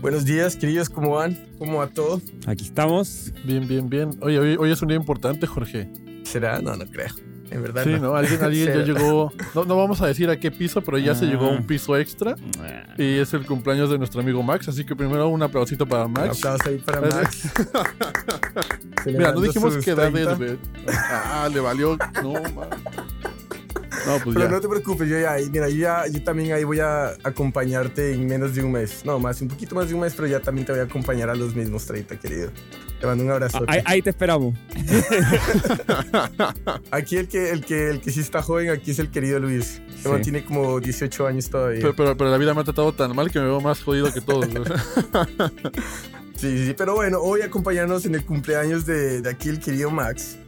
Buenos días, queridos, ¿cómo van? ¿Cómo va todo? Aquí estamos. Bien, bien, bien. Oye, hoy, hoy es un día importante, Jorge. ¿Será? No, no creo. En verdad. Sí, no. ¿no? Alguien, alguien ya llegó. No, no vamos a decir a qué piso, pero ya se Ah. llegó a un piso extra. Y es el cumpleaños de nuestro amigo Max. Así que primero un aplausito para Un Max. aplauso ahí para Max. Mira, no dijimos qué edad 30. es, güey. Ah, le valió. No, man. No, pues Pero ya. no te preocupes, yo ya, mira, yo, ya, yo también ahí voy a acompañarte en menos de un mes. No, más, un poquito más de un mes, pero ya también te voy a acompañar a los mismos 30, querido. Te mando un abrazo. Ahí, ahí te esperamos. Aquí el que, el, que, el que sí está joven, aquí es el querido Luis. Sí. tiene como 18 años todavía. Pero, pero, pero la vida me ha tratado tan mal que me veo más jodido que todos. sí, sí, pero bueno, hoy acompañarnos en el cumpleaños de, de aquí el querido Max.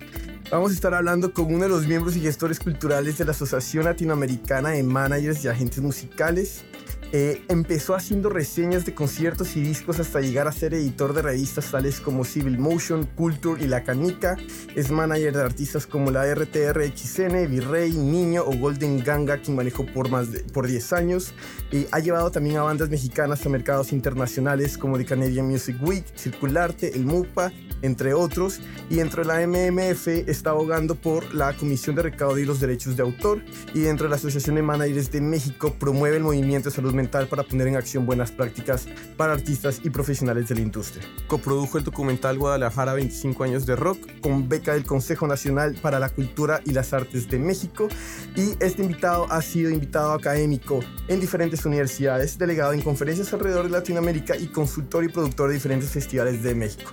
Vamos a estar hablando con uno de los miembros y gestores culturales de la Asociación Latinoamericana de Managers y Agentes Musicales. Eh, empezó haciendo reseñas de conciertos y discos hasta llegar a ser editor de revistas tales como Civil Motion, Culture y La Canica. Es manager de artistas como la RTRXN, Virrey, Niño o Golden Ganga, quien manejó por más de por 10 años. Y ha llevado también a bandas mexicanas a mercados internacionales como The Canadian Music Week, Circularte, el MUPA, entre otros. Y dentro de la MMF está abogando por la Comisión de Recaudo y los Derechos de Autor. Y dentro de la Asociación de Managers de México promueve el movimiento de salud para poner en acción buenas prácticas para artistas y profesionales de la industria. Coprodujo el documental Guadalajara 25 años de rock con beca del Consejo Nacional para la Cultura y las Artes de México. Y este invitado ha sido invitado académico en diferentes universidades, delegado en conferencias alrededor de Latinoamérica y consultor y productor de diferentes festivales de México.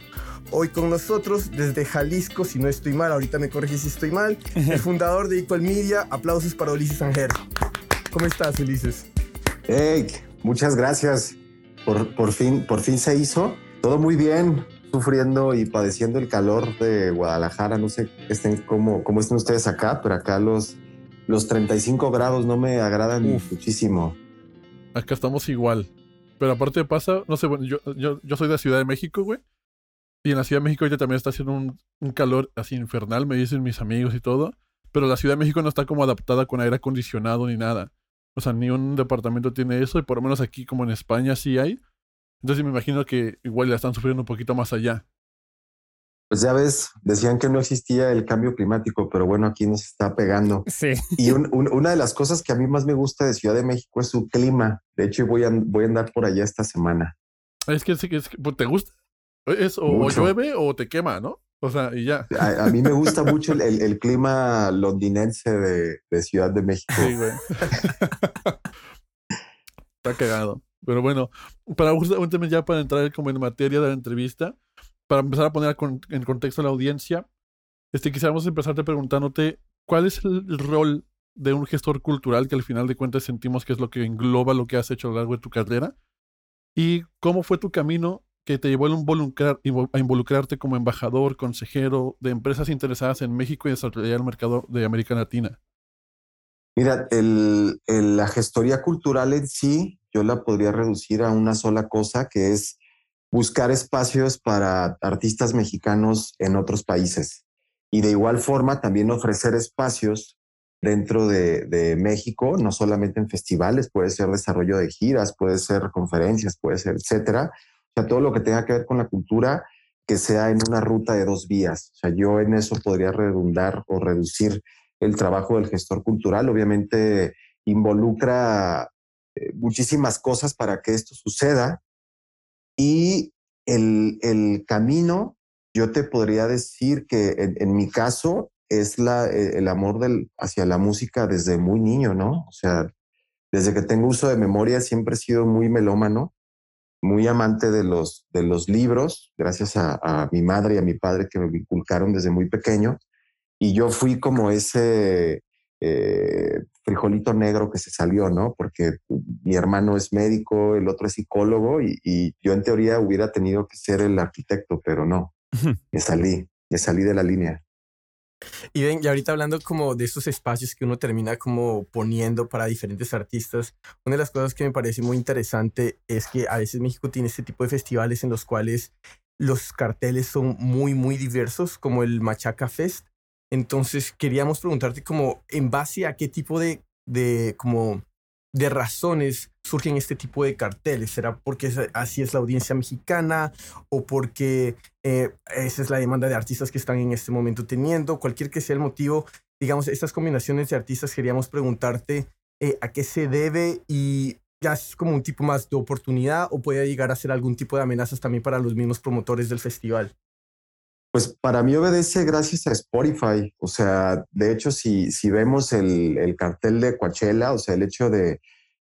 Hoy con nosotros desde Jalisco, si no estoy mal, ahorita me corregí si estoy mal, el fundador de Equal Media. Aplausos para Ulises Anger. ¿Cómo estás, Ulises? Hey, muchas gracias. Por, por, fin, por fin se hizo. Todo muy bien, sufriendo y padeciendo el calor de Guadalajara. No sé estén cómo, cómo estén ustedes acá, pero acá los, los 35 grados no me agradan Uf. muchísimo. Acá estamos igual. Pero aparte pasa, no sé, bueno, yo, yo, yo soy de la Ciudad de México, güey. Y en la Ciudad de México ahorita también está haciendo un, un calor así infernal, me dicen mis amigos y todo. Pero la Ciudad de México no está como adaptada con aire acondicionado ni nada. O sea, ni un departamento tiene eso, y por lo menos aquí como en España sí hay. Entonces me imagino que igual la están sufriendo un poquito más allá. Pues ya ves, decían que no existía el cambio climático, pero bueno, aquí nos está pegando. Sí. Y un- un- una de las cosas que a mí más me gusta de Ciudad de México es su clima. De hecho, voy a, voy a andar por allá esta semana. Es que, es que- es que, pues, te gusta. Es, o, llueve o te quema, ¿no? O sea, y ya. A, a mí me gusta mucho el, el- el clima londinense de, de Ciudad de México. Sí, güey. Está cagado. Pero bueno, para justamente ya para entrar como en materia de la entrevista, para empezar a poner en contexto a la audiencia, este, quisiéramos empezarte preguntándote cuál es el rol de un gestor cultural que al final de cuentas sentimos que es lo que engloba lo que has hecho a lo largo de tu carrera y cómo fue tu camino que te llevó a involucrar- a involucrarte como embajador, consejero de empresas interesadas en México y desarrollar el mercado de América Latina. Mira, el- el- la gestoría cultural en sí, yo la podría reducir a una sola cosa, que es buscar espacios para artistas mexicanos en otros países. Y de igual forma también ofrecer espacios dentro de, de México, no solamente en festivales, puede ser desarrollo de giras, puede ser conferencias, puede ser etcétera. Sea, todo lo que tenga que ver con la cultura, que sea en una ruta de dos vías. O sea, yo en eso podría redundar o reducir el trabajo del gestor cultural. Obviamente involucra eh, muchísimas cosas para que esto suceda y el, el camino, yo te podría decir que en, en mi caso es la, eh, el amor del, hacia la música desde muy niño, ¿no? O sea, desde que tengo uso de memoria siempre he sido muy melómano, muy amante de los, de los libros, gracias a, a mi madre y a mi padre que me inculcaron desde muy pequeño. Y yo fui como ese eh, frijolito negro que se salió, ¿no? Porque mi hermano es médico, el otro es psicólogo y, y yo en teoría hubiera tenido que ser el arquitecto, pero no, me salí, me salí de la línea. Y ven, y ahorita hablando como de estos espacios que uno termina como poniendo para diferentes artistas, una de las cosas que me parece muy interesante es que a veces México tiene este tipo de festivales en los cuales los carteles son muy, muy diversos, como el Machaca Fest. Entonces queríamos preguntarte como en base a qué tipo de, de como de razones surgen este tipo de carteles? ¿Será porque así es la audiencia mexicana o porque eh, esa es la demanda de artistas que están en este momento teniendo? Cualquier que sea el motivo, digamos, estas combinaciones de artistas, queríamos preguntarte eh, a qué se debe y ya es como un tipo más de oportunidad o puede llegar a ser algún tipo de amenazas también para los mismos promotores del festival. Pues para mí obedece gracias a Spotify. O sea, de hecho, si, si vemos el, el cartel de Coachella, o sea, el hecho de,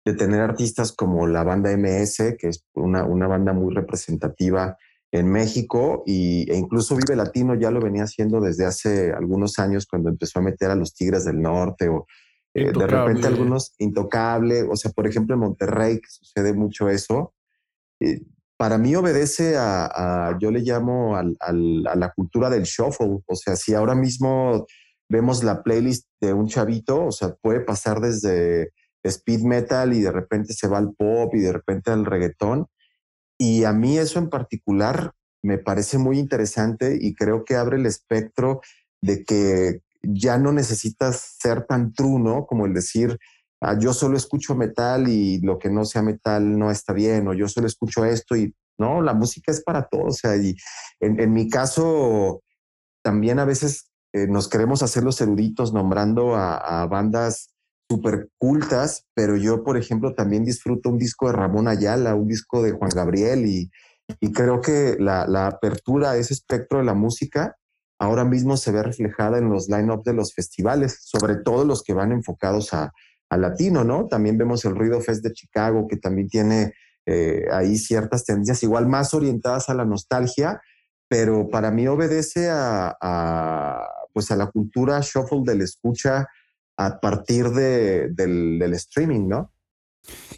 de, tener artistas como la banda MS, que es una, una banda muy representativa en México, y, e incluso Vive Latino ya lo venía haciendo desde hace algunos años cuando empezó a meter a los Tigres del Norte o eh, de repente algunos intocable, o sea, por ejemplo en Monterrey, que sucede mucho eso. Eh, para mí obedece a, yo le llamo a la cultura del shuffle. O sea, si ahora mismo vemos la playlist de un chavito, o sea, puede pasar desde speed metal y de repente se va al pop y de repente al reggaetón. Y a mí eso en particular me parece muy interesante y creo que abre el espectro de que ya no necesitas ser tan true, ¿no? Como el decir, Ah, yo solo escucho metal y lo que no sea metal no está bien, o yo solo escucho esto y no, la música es para todos. O sea, y en, mi caso, también a veces eh, nos queremos hacer los eruditos nombrando a, bandas súper cultas, pero yo, por ejemplo, también disfruto un disco de Ramón Ayala, un disco de Juan Gabriel y, y creo que la, la, apertura a ese espectro de la música ahora mismo se ve reflejada en los line-up de los festivales, sobre todo los que van enfocados a, a latino, ¿no? También vemos el Ruido Fest de Chicago, que también tiene eh, ahí ciertas tendencias igual más orientadas a la nostalgia, pero para mí obedece a, pues a la cultura shuffle del escucha a partir de, del, del, streaming, ¿no?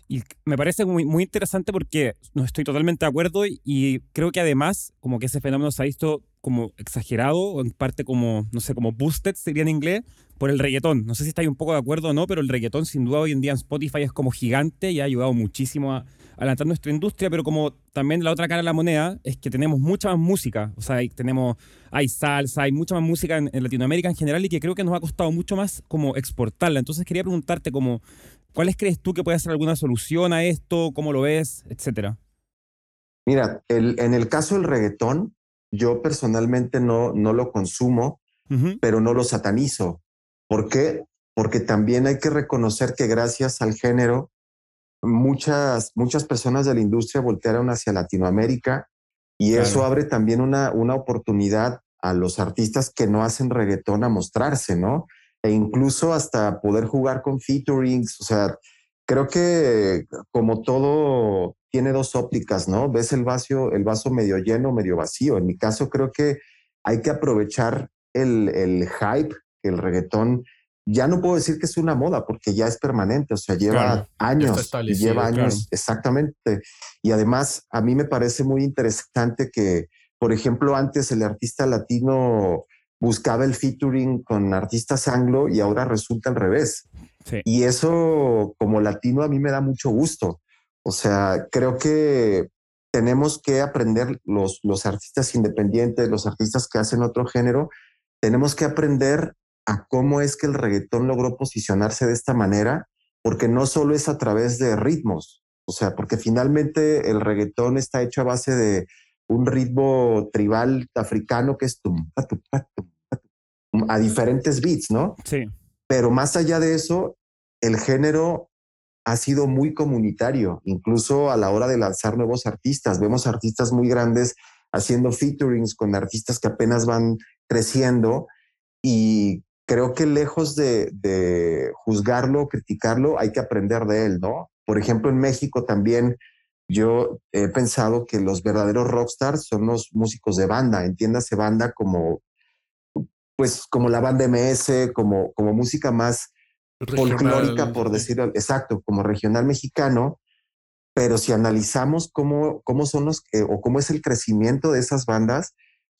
Y me parece muy, muy interesante porque no estoy totalmente de acuerdo y creo que además como que ese fenómeno se ha visto como exagerado, o en parte como, no sé, como boosted sería en inglés, por el reggaetón. No sé si estáis un poco de acuerdo o no, pero el reggaetón sin duda hoy en día en Spotify es como gigante y ha ayudado muchísimo a adelantar nuestra industria, pero como también la otra cara de la moneda es que tenemos mucha más música, o sea, hay, tenemos, hay salsa, hay mucha más música en, Latinoamérica en general y que creo que nos ha costado mucho más como exportarla. Entonces quería preguntarte como, ¿cuáles crees tú que puede ser alguna solución a esto? ¿Cómo lo ves? Etcétera. Mira, el, en el caso del reggaetón, yo personalmente no, no lo consumo, pero no lo satanizo. ¿Por qué? Porque también hay que reconocer que gracias al género, muchas, muchas personas de la industria voltearon hacia Latinoamérica y eso abre también una, una oportunidad a los artistas que no hacen reggaetón a mostrarse, ¿no? E incluso hasta poder jugar con featurings, o sea, creo que como todo tiene dos ópticas, ¿no? Ves el vaso, el vaso medio lleno, medio vacío. En mi caso, creo que hay que aprovechar el, el hype que el reggaetón ya no puedo decir que es una moda porque ya es permanente, o sea, lleva años, lleva años, exactamente. Y además, a mí me parece muy interesante que, por ejemplo, antes el artista latino buscaba el featuring con artistas anglo y ahora resulta al revés. Y eso como latino a mí me da mucho gusto. O sea, creo que tenemos que aprender los, los artistas independientes, los artistas que hacen otro género, tenemos que aprender a cómo es que el reggaetón logró posicionarse de esta manera, porque no solo es a través de ritmos, o sea, porque finalmente el reggaetón está hecho a base de un ritmo tribal africano que es tum, a diferentes beats, ¿no? Sí. Pero más allá de eso, el género ha sido muy comunitario, incluso a la hora de lanzar nuevos artistas. Vemos artistas muy grandes haciendo featurings con artistas que apenas van creciendo y creo que lejos de, de juzgarlo, criticarlo, hay que aprender de él, ¿no? Por ejemplo, en México también yo he pensado que los verdaderos rockstars son los músicos de banda, entiéndase banda como pues como la banda MS, como, como música más folclórica, por decirlo, exacto, como regional mexicano, pero si analizamos cómo, cómo son los o cómo es el crecimiento de esas bandas,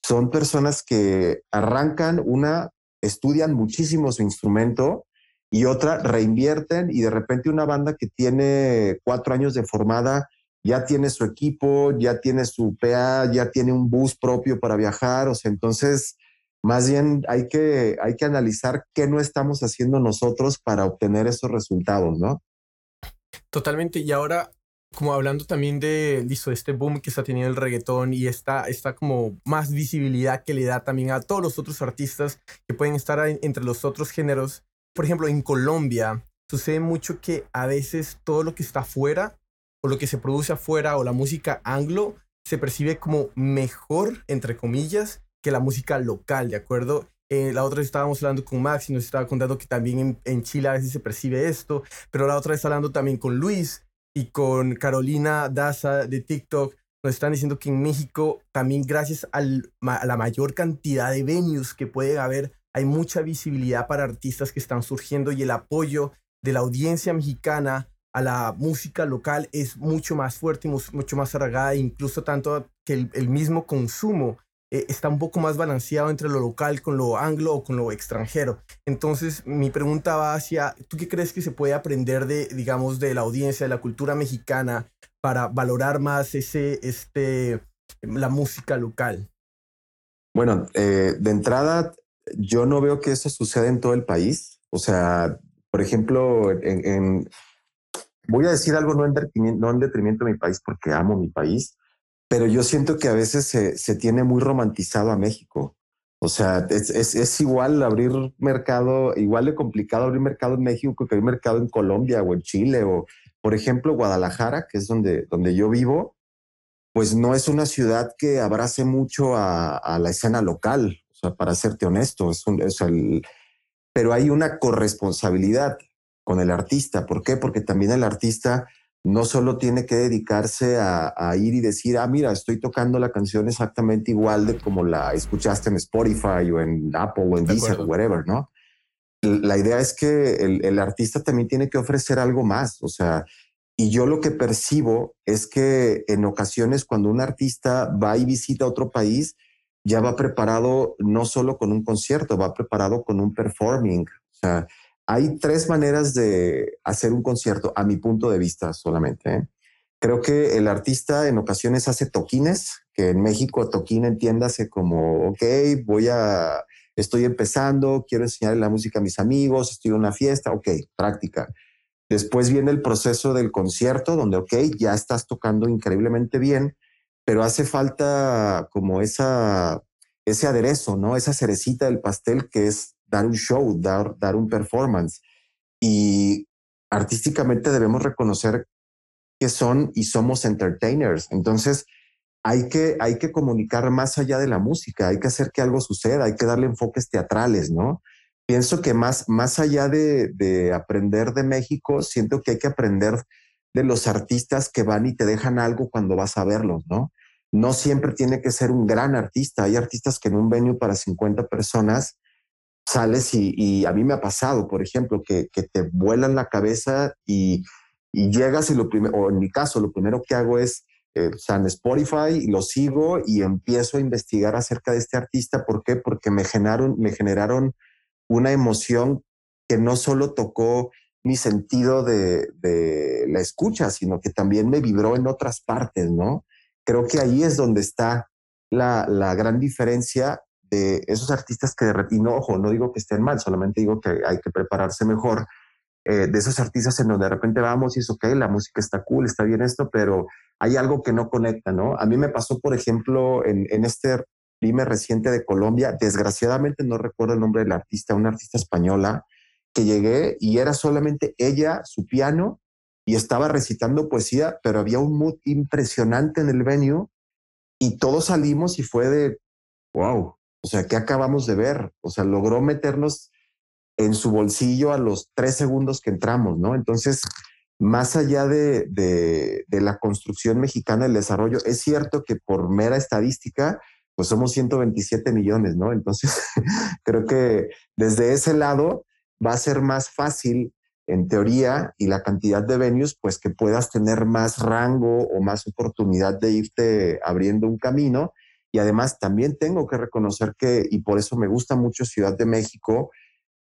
son personas que arrancan una, estudian muchísimo su instrumento y otra reinvierten y de repente una banda que tiene cuatro años de formada ya tiene su equipo, ya tiene su PA, ya tiene un bus propio para viajar, o sea, entonces más bien hay que, hay que analizar qué no estamos haciendo nosotros para obtener esos resultados, ¿no? Totalmente. Y ahora, como hablando también de, listo, este boom que está teniendo el reggaetón y esta, esta como más visibilidad que le da también a todos los otros artistas que pueden estar entre los otros géneros. Por ejemplo, en Colombia sucede mucho que a veces todo lo que está afuera o lo que se produce afuera o la música anglo se percibe como mejor, entre comillas, que la música local, ¿de acuerdo? Eh, la otra vez estábamos hablando con Max y nos estaba contando que también en, en, Chile a veces se percibe esto, pero la otra vez hablando también con Luis y con Carolina Daza de TikTok, nos están diciendo que en México también gracias al, a la mayor cantidad de venues que puede haber, hay mucha visibilidad para artistas que están surgiendo y el apoyo de la audiencia mexicana a la música local es mucho más fuerte y mucho más arraigada, incluso tanto que el, el mismo consumo eh, está un poco más balanceado entre lo local con lo anglo o con lo extranjero. Entonces, mi pregunta va hacia, ¿tú qué crees que se puede aprender de, digamos, de la audiencia, de la cultura mexicana para valorar más ese, este, la música local? Bueno, eh, de entrada, yo no veo que eso suceda en todo el país. O sea, por ejemplo, en, voy a decir algo no en, no en detrimento de mi país porque amo mi país, pero yo siento que a veces se, se tiene muy romantizado a México. O sea, es, es, igual abrir mercado, igual de complicado abrir mercado en México que abrir mercado en Colombia o en Chile o, por ejemplo, Guadalajara, que es donde, donde yo vivo, pues no es una ciudad que abrace mucho a, a la escena local, o sea, para serte honesto, es, un, es el, pero hay una corresponsabilidad con el artista. ¿Por qué? Porque también el artista no solo tiene que dedicarse a, ir y decir, ah, mira, estoy tocando la canción exactamente igual de como la escuchaste en Spotify o en Apple o en Deezer o whatever, ¿no? La idea es que el, el, artista también tiene que ofrecer algo más, o sea, y yo lo que percibo es que en ocasiones cuando un artista va y visita otro país, ya va preparado no solo con un concierto, va preparado con un performing, o sea, hay tres maneras de hacer un concierto, a mi punto de vista solamente. ¿eh? Creo que el artista en ocasiones hace toquines, que en México toquín entiéndase como, ok, voy a, estoy empezando, quiero enseñar la música a mis amigos, estoy en una fiesta, ok, práctica. Después viene el proceso del concierto, donde, ok, ya estás tocando increíblemente bien, pero hace falta como esa, ese aderezo, ¿no? Esa cerecita del pastel que es dar un show, dar, dar un performance. Y artísticamente debemos reconocer que son y somos entertainers. Entonces, hay que, hay que comunicar más allá de la música, hay que hacer que algo suceda, hay que darle enfoques teatrales, ¿no? Pienso que más, más allá de, de aprender de México, siento que hay que aprender de los artistas que van y te dejan algo cuando vas a verlos, ¿no? No siempre tiene que ser un gran artista. Hay artistas que en un venue para 50 personas sales y, a mí me ha pasado, por ejemplo, que, te vuelan la cabeza y, llegas y lo primero, o en mi caso, lo primero que hago es, eh, en Spotify lo sigo y empiezo a investigar acerca de este artista. ¿Por qué? Porque me generaron, me generaron una emoción que no solo tocó mi sentido de, la escucha, sino que también me vibró en otras partes, ¿no? Creo que ahí es donde está la gran diferencia de esos artistas que y no, ojo, no digo que estén mal, solamente digo que hay que prepararse mejor. Eh, de esos artistas en donde de repente vamos y es ok, la música está cool, está bien esto, pero hay algo que no conecta, ¿no? A mí me pasó, por ejemplo, en, en este primer reciente de Colombia, desgraciadamente no recuerdo el nombre del artista, una artista española, que llegué y era solamente ella, su piano, y estaba recitando poesía, pero había un mood impresionante en el venue y todos salimos y fue de, wow, o sea, ¿qué acabamos de ver? O sea, logró meternos en su bolsillo a los tres segundos que entramos, ¿no? Entonces, más allá de, de, la construcción mexicana del desarrollo, es cierto que por mera estadística, pues somos 127 millones, ¿no? Entonces, creo que desde ese lado va a ser más fácil, en teoría, y la cantidad de venues, pues que puedas tener más rango o más oportunidad de irte abriendo un camino y además también tengo que reconocer que, y por eso me gusta mucho Ciudad de México,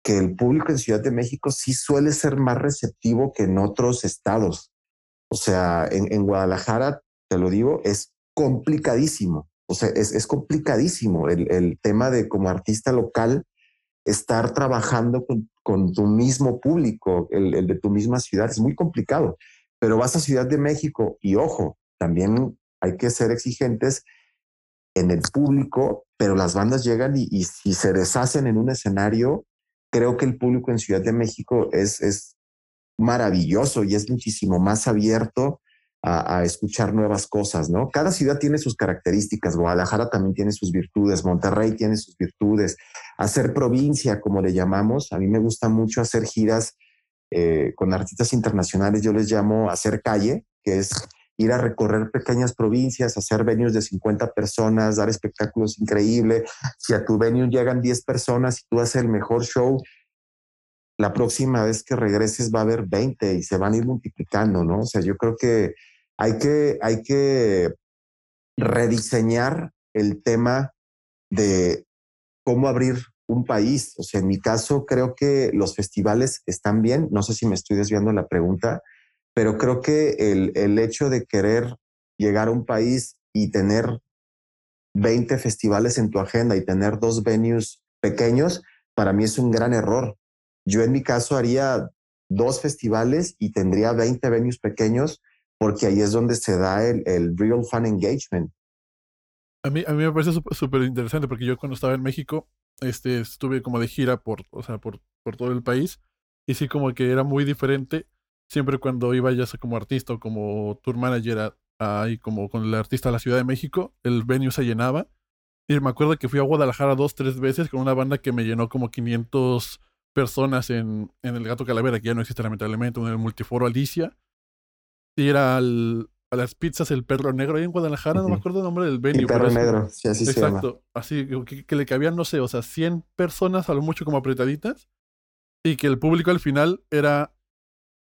que el público en Ciudad de México sí suele ser más receptivo que en otros estados. O sea, en, Guadalajara, te lo digo, es complicadísimo. O sea, es, es complicadísimo el, el, tema de como artista local estar trabajando con, con tu mismo público, el, el, de tu misma ciudad. Es muy complicado. Pero vas a Ciudad de México y ojo, también hay que ser exigentes en el público, pero las bandas llegan y, si se deshacen en un escenario, creo que el público en Ciudad de México es, es maravilloso y es muchísimo más abierto a, escuchar nuevas cosas, ¿no? Cada ciudad tiene sus características, Guadalajara también tiene sus virtudes, Monterrey tiene sus virtudes, hacer provincia, como le llamamos, a mí me gusta mucho hacer giras eh, con artistas internacionales, yo les llamo hacer calle, que es ir a recorrer pequeñas provincias, hacer venues de 50 personas, dar espectáculos increíbles. Si a tu venue llegan 10 personas y tú haces el mejor show, la próxima vez que regreses va a haber 20 y se van a ir multiplicando, ¿no? O sea, yo creo que hay que, hay que rediseñar el tema de cómo abrir un país. O sea, en mi caso creo que los festivales están bien. No sé si me estoy desviando la pregunta, pero creo que el, el hecho de querer llegar a un país y tener 20 festivales en tu agenda y tener dos venues pequeños, para mí es un gran error. Yo en mi caso haría dos festivales y tendría 20 venues pequeños porque ahí es donde se da el, el real fan engagement. A mí, a mí me parece súper interesante porque yo cuando estaba en México este, estuve como de gira por, o sea, por, por todo el país y sí como que era muy diferente siempre cuando iba ya sea como artista o como tour manager ahí como con el artista a la Ciudad de México, el venue se llenaba. Y me acuerdo que fui a Guadalajara dos, tres veces con una banda que me llenó como 500 personas en, en el Gato Calavera, que ya no existe lamentablemente, en el Multiforo Alicia. Y era al, a las pizzas El Perro Negro ahí en Guadalajara, no me acuerdo el nombre del venue. El Perro Negro, sí, así se llama. Exacto, así que, le cabían, no sé, o sea, 100 personas a lo mucho como apretaditas. Y que el público al final era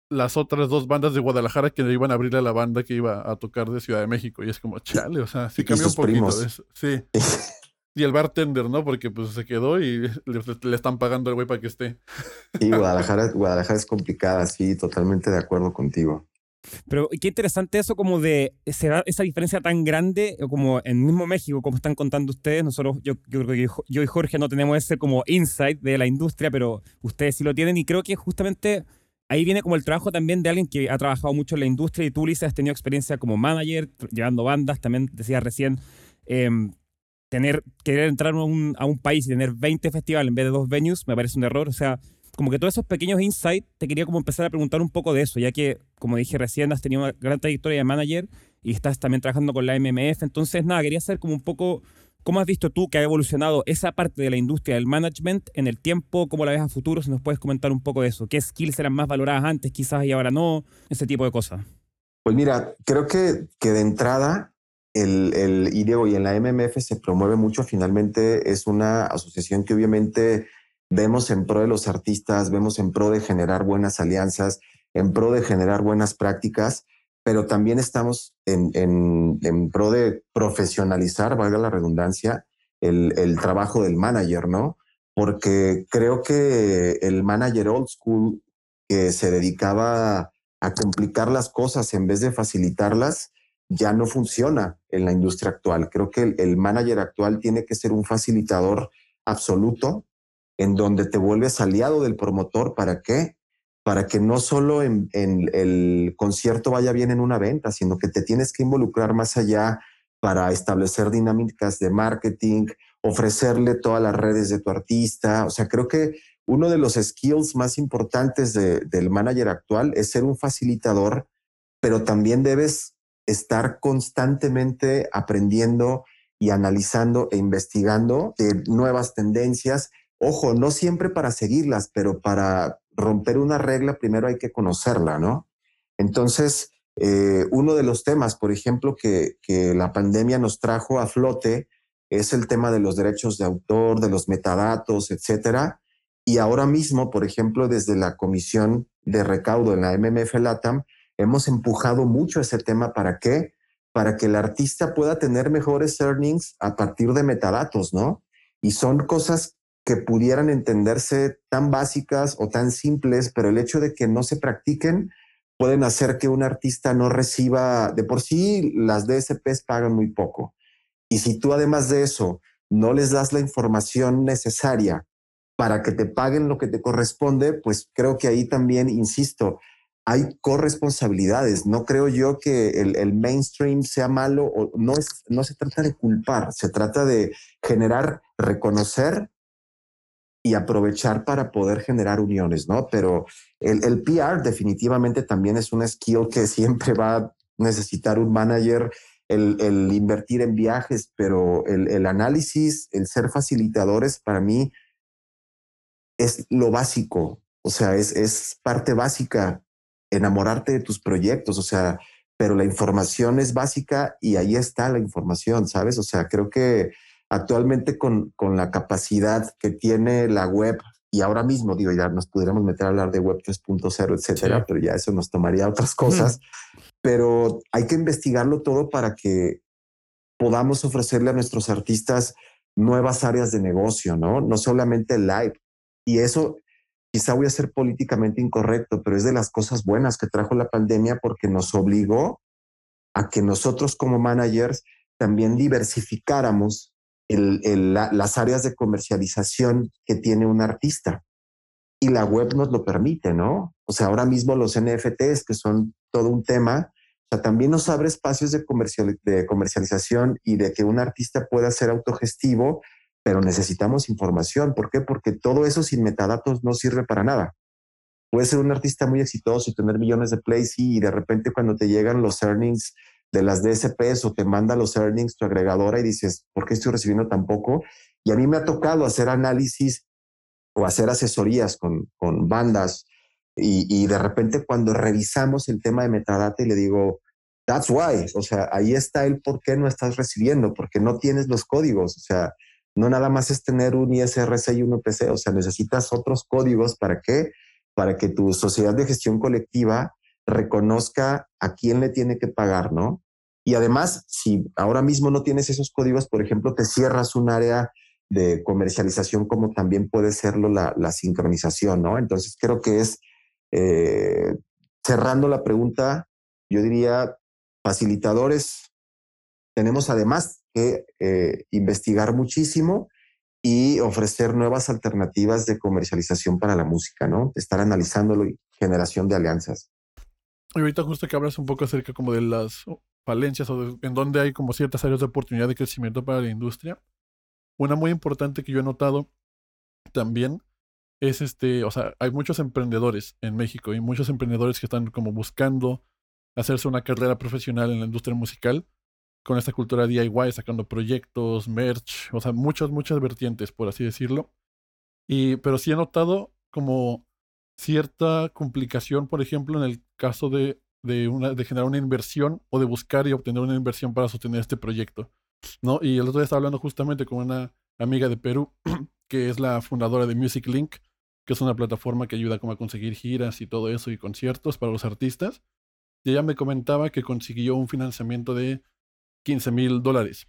las otras dos bandas de Guadalajara que le iban a abrir a la banda que iba a tocar de Ciudad de México. Y es como, chale, o sea, sí cambió un poquito. sí. Y el bartender, ¿no? Porque pues se quedó y le, están pagando al güey para que esté. Y Guadalajara, Guadalajara es complicada, sí, totalmente de acuerdo contigo. Pero qué interesante eso como de esa diferencia tan grande como en mismo México, como están contando ustedes. Nosotros, yo, yo creo que yo y Jorge no tenemos ese como insight de la industria, pero ustedes sí lo tienen y creo que justamente ahí viene como el trabajo también de alguien que ha trabajado mucho en la industria y tú, Lisa, has tenido experiencia como manager, llevando bandas, también decías recién, em, tener, querer entrar a un, a un, país y tener 20 festivales en vez de dos venues me parece un error. O sea, como que todos esos pequeños insights, te quería como empezar a preguntar un poco de eso, ya que, como dije recién, has tenido una gran trayectoria de manager y estás también trabajando con la MMF. Entonces, nada, quería saber como un poco cómo has visto tú que ha evolucionado esa parte de la industria del management en el tiempo, cómo la ves a futuro, si nos puedes comentar un poco de eso. ¿Qué skills eran más valoradas antes quizás y ahora no? Ese tipo de cosas. Pues mira, creo que, que de entrada el, el IDEO y en la MMF se promueve mucho. Finalmente es una asociación que obviamente vemos en pro de los artistas, vemos en pro de generar buenas alianzas, en pro de generar buenas prácticas, pero también estamos en, pro de profesionalizar, valga la redundancia, el, trabajo del manager, ¿no? Porque creo que el manager old school que se dedicaba a complicar las cosas en vez de facilitarlas, ya no funciona en la industria actual. Creo que el, el, manager actual tiene que ser un facilitador absoluto en donde te vuelves aliado del promotor. ¿Para qué? Para que no solo en, en el concierto vaya bien en una venta, sino que te tienes que involucrar más allá para establecer dinámicas de marketing, ofrecerle todas las redes de tu artista. O sea, creo que uno de los skills más importantes de, del manager actual es ser un facilitador, pero también debes estar constantemente aprendiendo y analizando e investigando de nuevas tendencias. Ojo, no siempre para seguirlas, pero para romper una regla primero hay que conocerla, ¿no? Entonces, eh, uno de los temas, por ejemplo, que, que la pandemia nos trajo a flote es el tema de los derechos de autor, de los metadatos, etcétera. Y ahora mismo, por ejemplo, desde la Comisión de Recaudo en la MMF LATAM, hemos empujado mucho ese tema. ¿Para qué? Para que el artista pueda tener mejores earnings a partir de metadatos, ¿no? Y son cosas que pudieran entenderse tan básicas o tan simples, pero el hecho de que no se practiquen pueden hacer que un artista no reciba, de por sí las DSPs pagan muy poco. Y si tú además de eso no les das la información necesaria para que te paguen lo que te corresponde, pues creo que ahí también, insisto, hay corresponsabilidades. No creo yo que el, mainstream sea malo o no es, no se trata de culpar, se trata de generar, reconocer y aprovechar para poder generar uniones, ¿no? Pero el, el PR definitivamente también es una skill que siempre va a necesitar un manager, el, el invertir en viajes, pero el, el análisis, el ser facilitadores para mí es lo básico, o sea, es, es parte básica enamorarte de tus proyectos, o sea, pero la información es básica y ahí está la información, ¿sabes? O sea, creo que actualmente con, con la capacidad que tiene la web y ahora mismo, digo, ya nos pudiéramos meter a hablar de web 3.0, etcétera, pero ya eso nos tomaría otras cosas, pero hay que investigarlo todo para que podamos ofrecerle a nuestros artistas nuevas áreas de negocio, ¿no? No solamente live. Y eso quizá voy a ser políticamente incorrecto, pero es de las cosas buenas que trajo la pandemia porque nos obligó a que nosotros como managers también diversificáramos las áreas de comercialización que tiene un artista. Y la web nos lo permite, ¿no? O sea, ahora mismo los NFTs, que son todo un tema, o sea, también nos abre espacios de, de comercialización y de que un artista pueda ser autogestivo pero necesitamos información. ¿Por qué? Porque todo eso sin metadatos no sirve para nada. Puedes ser un artista muy exitoso y tener millones de plays y de repente cuando te llegan los earnings de las DSPs o te manda los earnings tu agregadora y dices, ¿por qué estoy recibiendo tan poco? Y a mí me ha tocado hacer análisis o hacer asesorías con, con bandas y, y de repente cuando revisamos el tema de metadata y le digo, that's why, o sea, ahí está el por qué no estás recibiendo, porque no tienes los códigos, o sea, no nada más es tener un ISRC y un UPC, o sea, necesitas otros códigos para qué? Para que tu sociedad de gestión colectiva reconozca a quién le tiene que pagar, ¿no? Y además, si ahora mismo no tienes esos códigos, por ejemplo, te cierras un área de comercialización como también puede serlo la, sincronización, ¿no? Entonces creo que es, eh, cerrando la pregunta, yo diría facilitadores. Tenemos además eh, investigar muchísimo y ofrecer nuevas alternativas de comercialización para la música, ¿no? Estar analizándolo y generación de alianzas. Y ahorita justo que hablas un poco acerca como de las falencias o en donde hay como ciertas áreas de oportunidad de crecimiento para la industria. Una muy importante que yo he notado también es este, o sea, hay muchos emprendedores en México y muchos emprendedores que están como buscando hacerse una carrera profesional en la industria musical con esta cultura DIY, sacando proyectos, merch, o sea, muchas, muchas vertientes, por así decirlo. Y, pero sí he notado como cierta complicación, por ejemplo, en el caso de, de, una, de generar una inversión o de buscar y obtener una inversión para sostener este proyecto. ¿no? Y el otro día estaba hablando justamente con una amiga de Perú, que es la fundadora de Music Link, que es una plataforma que ayuda como a conseguir giras y todo eso y conciertos para los artistas. Y ella me comentaba que consiguió un financiamiento de 15 mil dólares.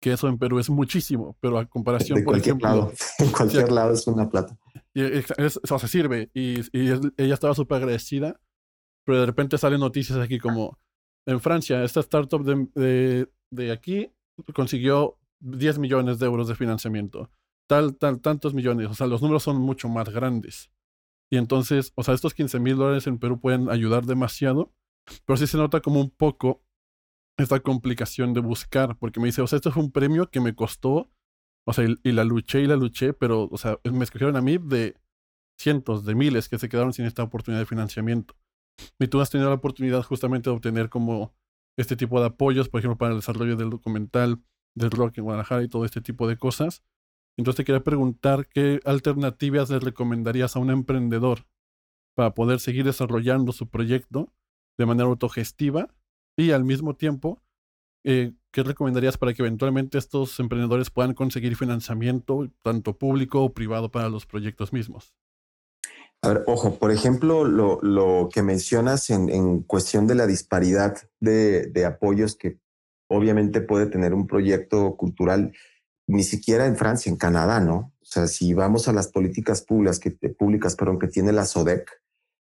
Que eso en Perú es muchísimo, pero a comparación, por ejemplo. Lado. En cualquier lado es una plata. Y o sea, sirve. Y, ella estaba súper agradecida, pero de repente salen noticias aquí como: en Francia, esta startup de, de, aquí consiguió 10 millones de euros de financiamiento. Tal, tal, tantos millones. O sea, los números son mucho más grandes. Y entonces, o sea, estos 15 mil dólares en Perú pueden ayudar demasiado, pero sí se nota como un poco esta complicación de buscar, porque me dice, o sea, esto fue un premio que me costó, o sea, y, la luché y la luché, pero, o sea, me escogieron a mí de cientos, de miles que se quedaron sin esta oportunidad de financiamiento. Y tú has tenido la oportunidad justamente de obtener como este tipo de apoyos, por ejemplo, para el desarrollo del documental del rock en Guadalajara y todo este tipo de cosas. Entonces te quería preguntar qué alternativas le recomendarías a un emprendedor para poder seguir desarrollando su proyecto de manera autogestiva y al mismo tiempo, eh, ¿qué recomendarías para que eventualmente estos emprendedores puedan conseguir financiamiento, tanto público o privado, para los proyectos mismos? A ver, ojo, por ejemplo, lo, que mencionas en, cuestión de la disparidad de, apoyos que obviamente puede tener un proyecto cultural, ni siquiera en Francia, en Canadá, ¿no? O sea, si vamos a las políticas públicas que, públicas, perdón, que tiene la SODEC,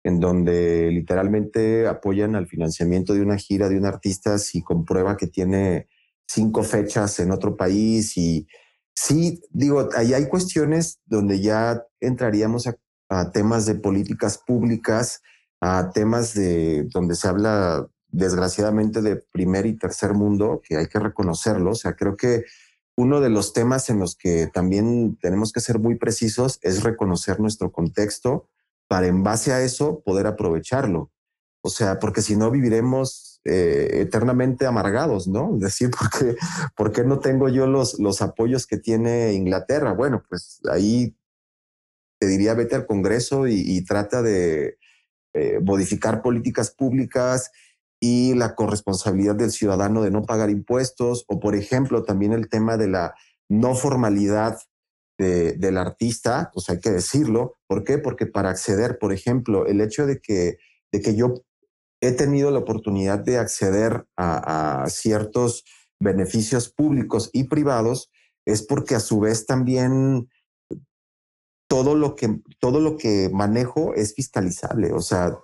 en donde literalmente apoyan al financiamiento de una gira de un artista si comprueba que tiene cinco fechas en otro país y sí, digo, ahí hay cuestiones donde ya entraríamos a, temas de políticas públicas a temas de donde se habla desgraciadamente de primer y tercer mundo, que hay que reconocerlo. O sea, creo que uno de los temas en los que también tenemos que ser muy precisos es reconocer nuestro contexto para en base a eso poder aprovecharlo. O sea, porque si no viviremos eh, eternamente amargados, ¿no? Es decir, ¿por qué, ¿por qué no tengo yo los, los apoyos que tiene Inglaterra? Bueno, pues ahí te diría, vete al Congreso y, trata de eh, modificar políticas públicas y la corresponsabilidad del ciudadano de no pagar impuestos, o por ejemplo, también el tema de la no formalidad del artista, pues hay que decirlo. ¿Por qué? Porque para acceder, por ejemplo, el hecho de que, de que yo he tenido la oportunidad de acceder a, a ciertos beneficios públicos y privados, es porque a su vez también todo lo que, todo lo que manejo es fiscalizable. O sea,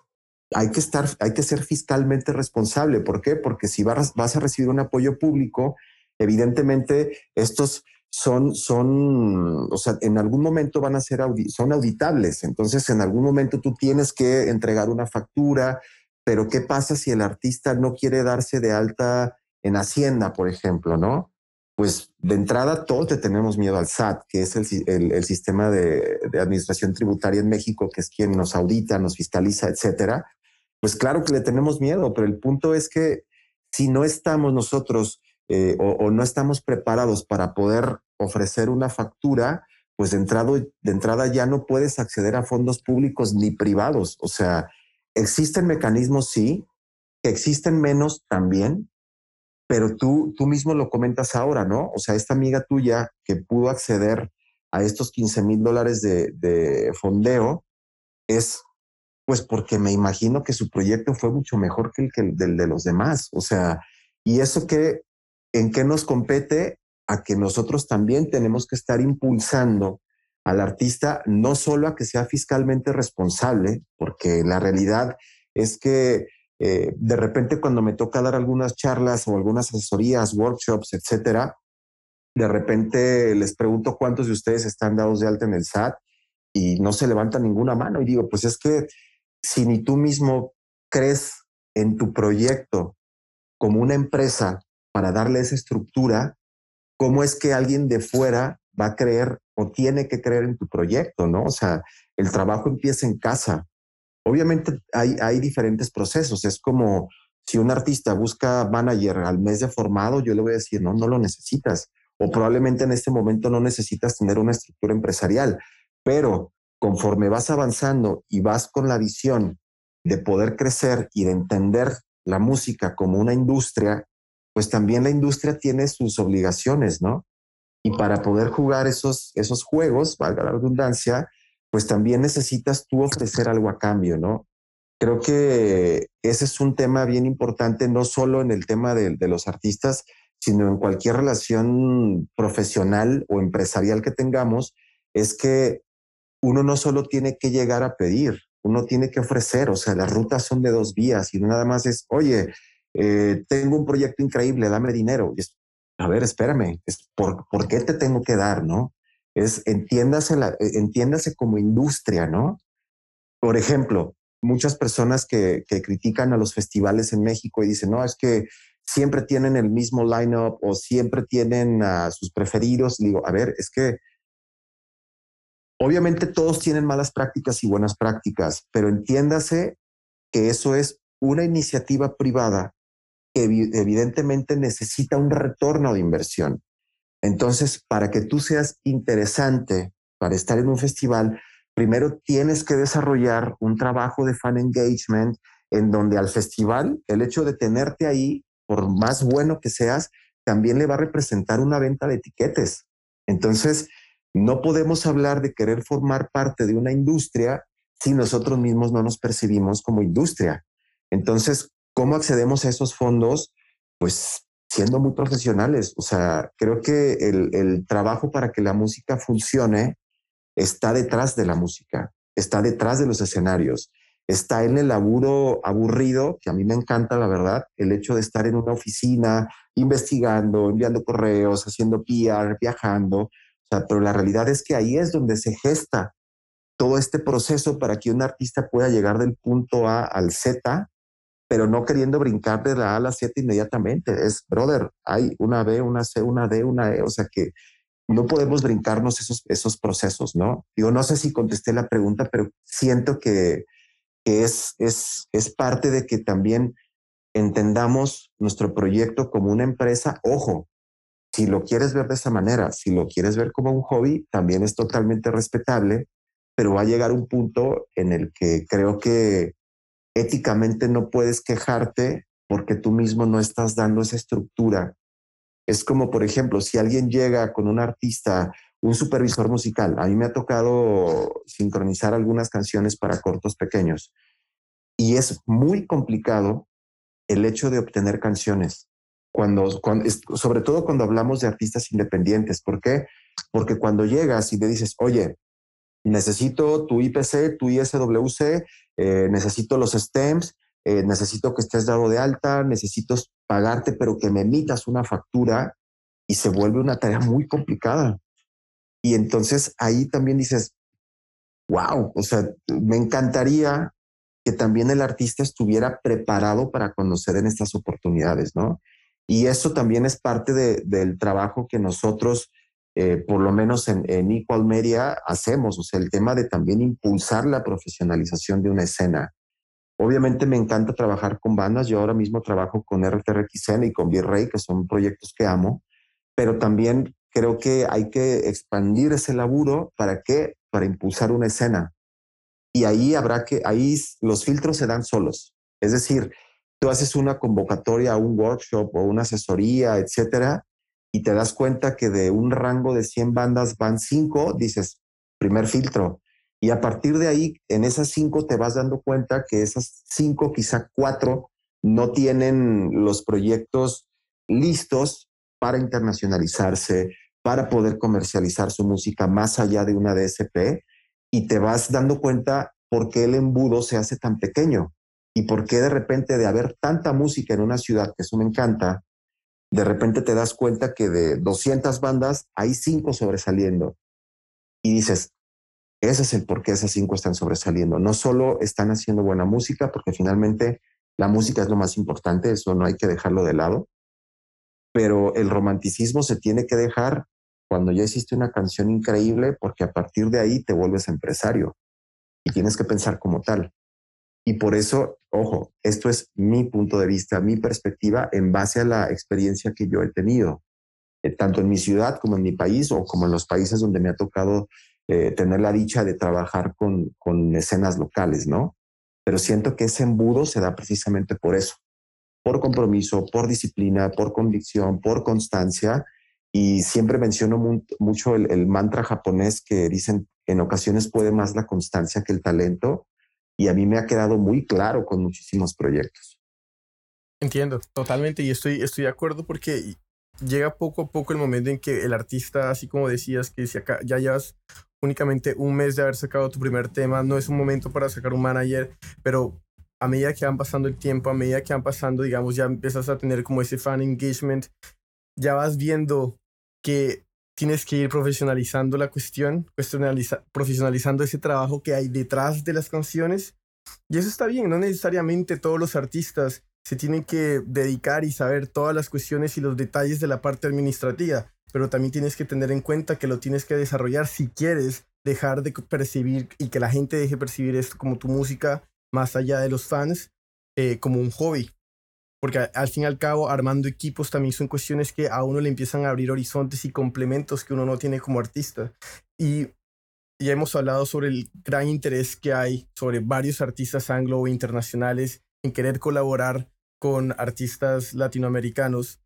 hay que estar, hay que ser fiscalmente responsable. ¿Por qué? Porque si vas, vas a recibir un apoyo público, evidentemente estos son, son, o sea, en algún momento van a ser son auditables. Entonces, en algún momento tú tienes que entregar una factura, pero ¿qué pasa si el artista no quiere darse de alta en Hacienda, por ejemplo, no? Pues de entrada todos le tenemos miedo al SAT, que es el, sistema de, administración tributaria en México, que es quien nos audita, nos fiscaliza, etcétera. Pues claro que le tenemos miedo, pero el punto es que si no estamos nosotros eh, o, no estamos preparados para poder ofrecer una factura, pues de entrada, de entrada ya no puedes acceder a fondos públicos ni privados. O sea, existen mecanismos, sí, que existen menos también, pero tú, tú mismo lo comentas ahora, ¿no? O sea, esta amiga tuya que pudo acceder a estos 15 mil dólares de, fondeo es pues porque me imagino que su proyecto fue mucho mejor que el, que el de los demás. O sea, y eso que, ¿en qué nos compete? A que nosotros también tenemos que estar impulsando al artista, no solo a que sea fiscalmente responsable, porque la realidad es que eh, de repente cuando me toca dar algunas charlas o algunas asesorías, workshops, etcétera, de repente les pregunto cuántos de ustedes están dados de alta en el SAT y no se levanta ninguna mano. Y digo, pues es que si ni tú mismo crees en tu proyecto como una empresa para darle esa estructura, ¿cómo es que alguien de fuera va a creer o tiene que creer en tu proyecto? ¿No? O sea, el trabajo empieza en casa. Obviamente hay, hay diferentes procesos. Es como si un artista busca manager al mes de formado, yo le voy a decir, no, no lo necesitas. O probablemente en este momento no necesitas tener una estructura empresarial, pero conforme vas avanzando y vas con la visión de poder crecer y de entender la música como una industria, pues también la industria tiene sus obligaciones, ¿no? Y para poder jugar esos, esos juegos, valga la redundancia, pues también necesitas tú ofrecer algo a cambio, ¿no? Creo que ese es un tema bien importante, no solo en el tema de, los artistas, sino en cualquier relación profesional o empresarial que tengamos, es que uno no solo tiene que llegar a pedir, uno tiene que ofrecer, o sea, las rutas son de dos vías y nada más es, oye, eh, tengo un proyecto increíble, dame dinero. a ver, espérame, es ¿por qué te tengo que dar, no? Es eh, entiéndase como industria, ¿no? Por ejemplo, muchas personas que, que, critican a los festivales en México y dicen, no, es que siempre tienen el mismo line-up o siempre tienen a sus preferidos. digo, a ver, es que obviamente todos tienen malas prácticas y buenas prácticas, pero entiéndase que eso es una iniciativa privada que evidentemente necesita un retorno de inversión. Entonces, para que tú seas interesante para estar en un festival, primero tienes que desarrollar un trabajo de fan engagement en donde al festival, el hecho de tenerte ahí, por más bueno que seas, también le va a representar una venta de etiquetes. Entonces, no podemos hablar de querer formar parte de una industria si nosotros mismos no nos percibimos como industria. Entonces, ¿cómo accedemos a esos fondos? Pues siendo muy profesionales. O sea, creo que el, trabajo para que la música funcione está detrás de la música, está detrás de los escenarios, está en el laburo aburrido, que a mí me encanta, la verdad, el hecho de estar en una oficina, investigando, enviando correos, haciendo PR, viajando. O sea, pero la realidad es que ahí es donde se gesta todo este proceso para que un artista pueda llegar del punto A al Z, pero no queriendo brincar de la A a la Z inmediatamente. Es, brother, hay una B, una C, una D, una E, o sea que no podemos brincarnos esos, esos procesos, ¿no? Digo, no sé si contesté la pregunta, pero siento que, que es, es, es parte de que también entendamos nuestro proyecto como una empresa. Ojo, si lo quieres ver de esa manera, si lo quieres ver como un hobby, también es totalmente respetable, pero va a llegar un punto en el que creo que éticamente no puedes quejarte porque tú mismo no estás dando esa estructura. Es como, por ejemplo, si alguien llega con un artista, un supervisor musical, a mí me ha tocado sincronizar algunas canciones para cortos pequeños y es muy complicado el hecho de obtener canciones. Sobre todo cuando hablamos de artistas independientes. ¿Por qué? Porque cuando llegas y le dices, oye, necesito tu IPC, tu ISWC, eh, necesito los STEMs, eh, necesito que estés dado de alta, necesito pagarte, pero que me emitas una factura y se vuelve una tarea muy complicada. Y entonces ahí también dices, wow, o sea, me encantaría que también el artista estuviera preparado para conocer en estas oportunidades, ¿no? Y eso también es parte del trabajo que nosotros eh, por lo menos en, en Equal Media, hacemos, o sea, el tema de también impulsar la profesionalización de una escena. Obviamente me encanta trabajar con bandas, yo ahora mismo trabajo con RTRXN y con Virrey, que son proyectos que amo, pero también creo que hay que expandir ese laburo para qué? Para impulsar una escena. Y ahí habrá que, ahí los filtros se dan solos. Es decir, tú haces una convocatoria un workshop o una asesoría, etcétera, y te das cuenta que de un rango de 100 bandas van 5, dices, primer filtro. Y a partir de ahí, en esas 5 te vas dando cuenta que esas 5, quizá 4, no tienen los proyectos listos para internacionalizarse, para poder comercializar su música más allá de una DSP y te vas dando cuenta por qué el embudo se hace tan pequeño y por qué de repente de haber tanta música en una ciudad, que eso me encanta, de repente te das cuenta que de 200 bandas hay 5 sobresaliendo. Y dices, ese es el por qué esas 5 están sobresaliendo. No solo están haciendo buena música, porque finalmente la música es lo más importante, eso no hay que dejarlo de lado, pero el romanticismo se tiene que dejar cuando ya hiciste una canción increíble, porque a partir de ahí te vuelves empresario y tienes que pensar como tal. Y por eso, ojo, esto es mi punto de vista, mi perspectiva en base a la experiencia que yo he tenido, eh, tanto en mi ciudad como en mi país o como en los países donde me ha tocado eh, tener la dicha de trabajar con, con escenas locales, ¿no? Pero siento que ese embudo se da precisamente por eso, por compromiso, por disciplina, por convicción, por constancia. Y siempre menciono mucho el, el mantra japonés que dicen, en ocasiones puede más la constancia que el talento y a mí me ha quedado muy claro con muchísimos proyectos. Entiendo, totalmente, y estoy, estoy de acuerdo porque llega poco a poco el momento en que el artista, así como decías, que si acá ya llevas únicamente un mes de haber sacado tu primer tema, no es un momento para sacar un manager, pero a medida que van pasando el tiempo, a medida que van pasando, digamos, ya empiezas a tener como ese fan engagement, ya vas viendo que tienes que ir profesionalizando la cuestión, profesionalizando ese trabajo que hay detrás de las canciones. Y eso está bien, no necesariamente todos los artistas se tienen que dedicar y saber todas las cuestiones y los detalles de la parte administrativa, pero también tienes que tener en cuenta que lo tienes que desarrollar si quieres dejar de percibir y que la gente deje percibir esto como tu música más allá de los fans eh, como un hobby porque al fin y al cabo armando equipos también son cuestiones que a uno le empiezan a abrir horizontes y complementos que uno no tiene como artista. Y ya hemos hablado sobre el gran interés que hay sobre varios artistas anglo o internacionales en querer colaborar con artistas latinoamericanos.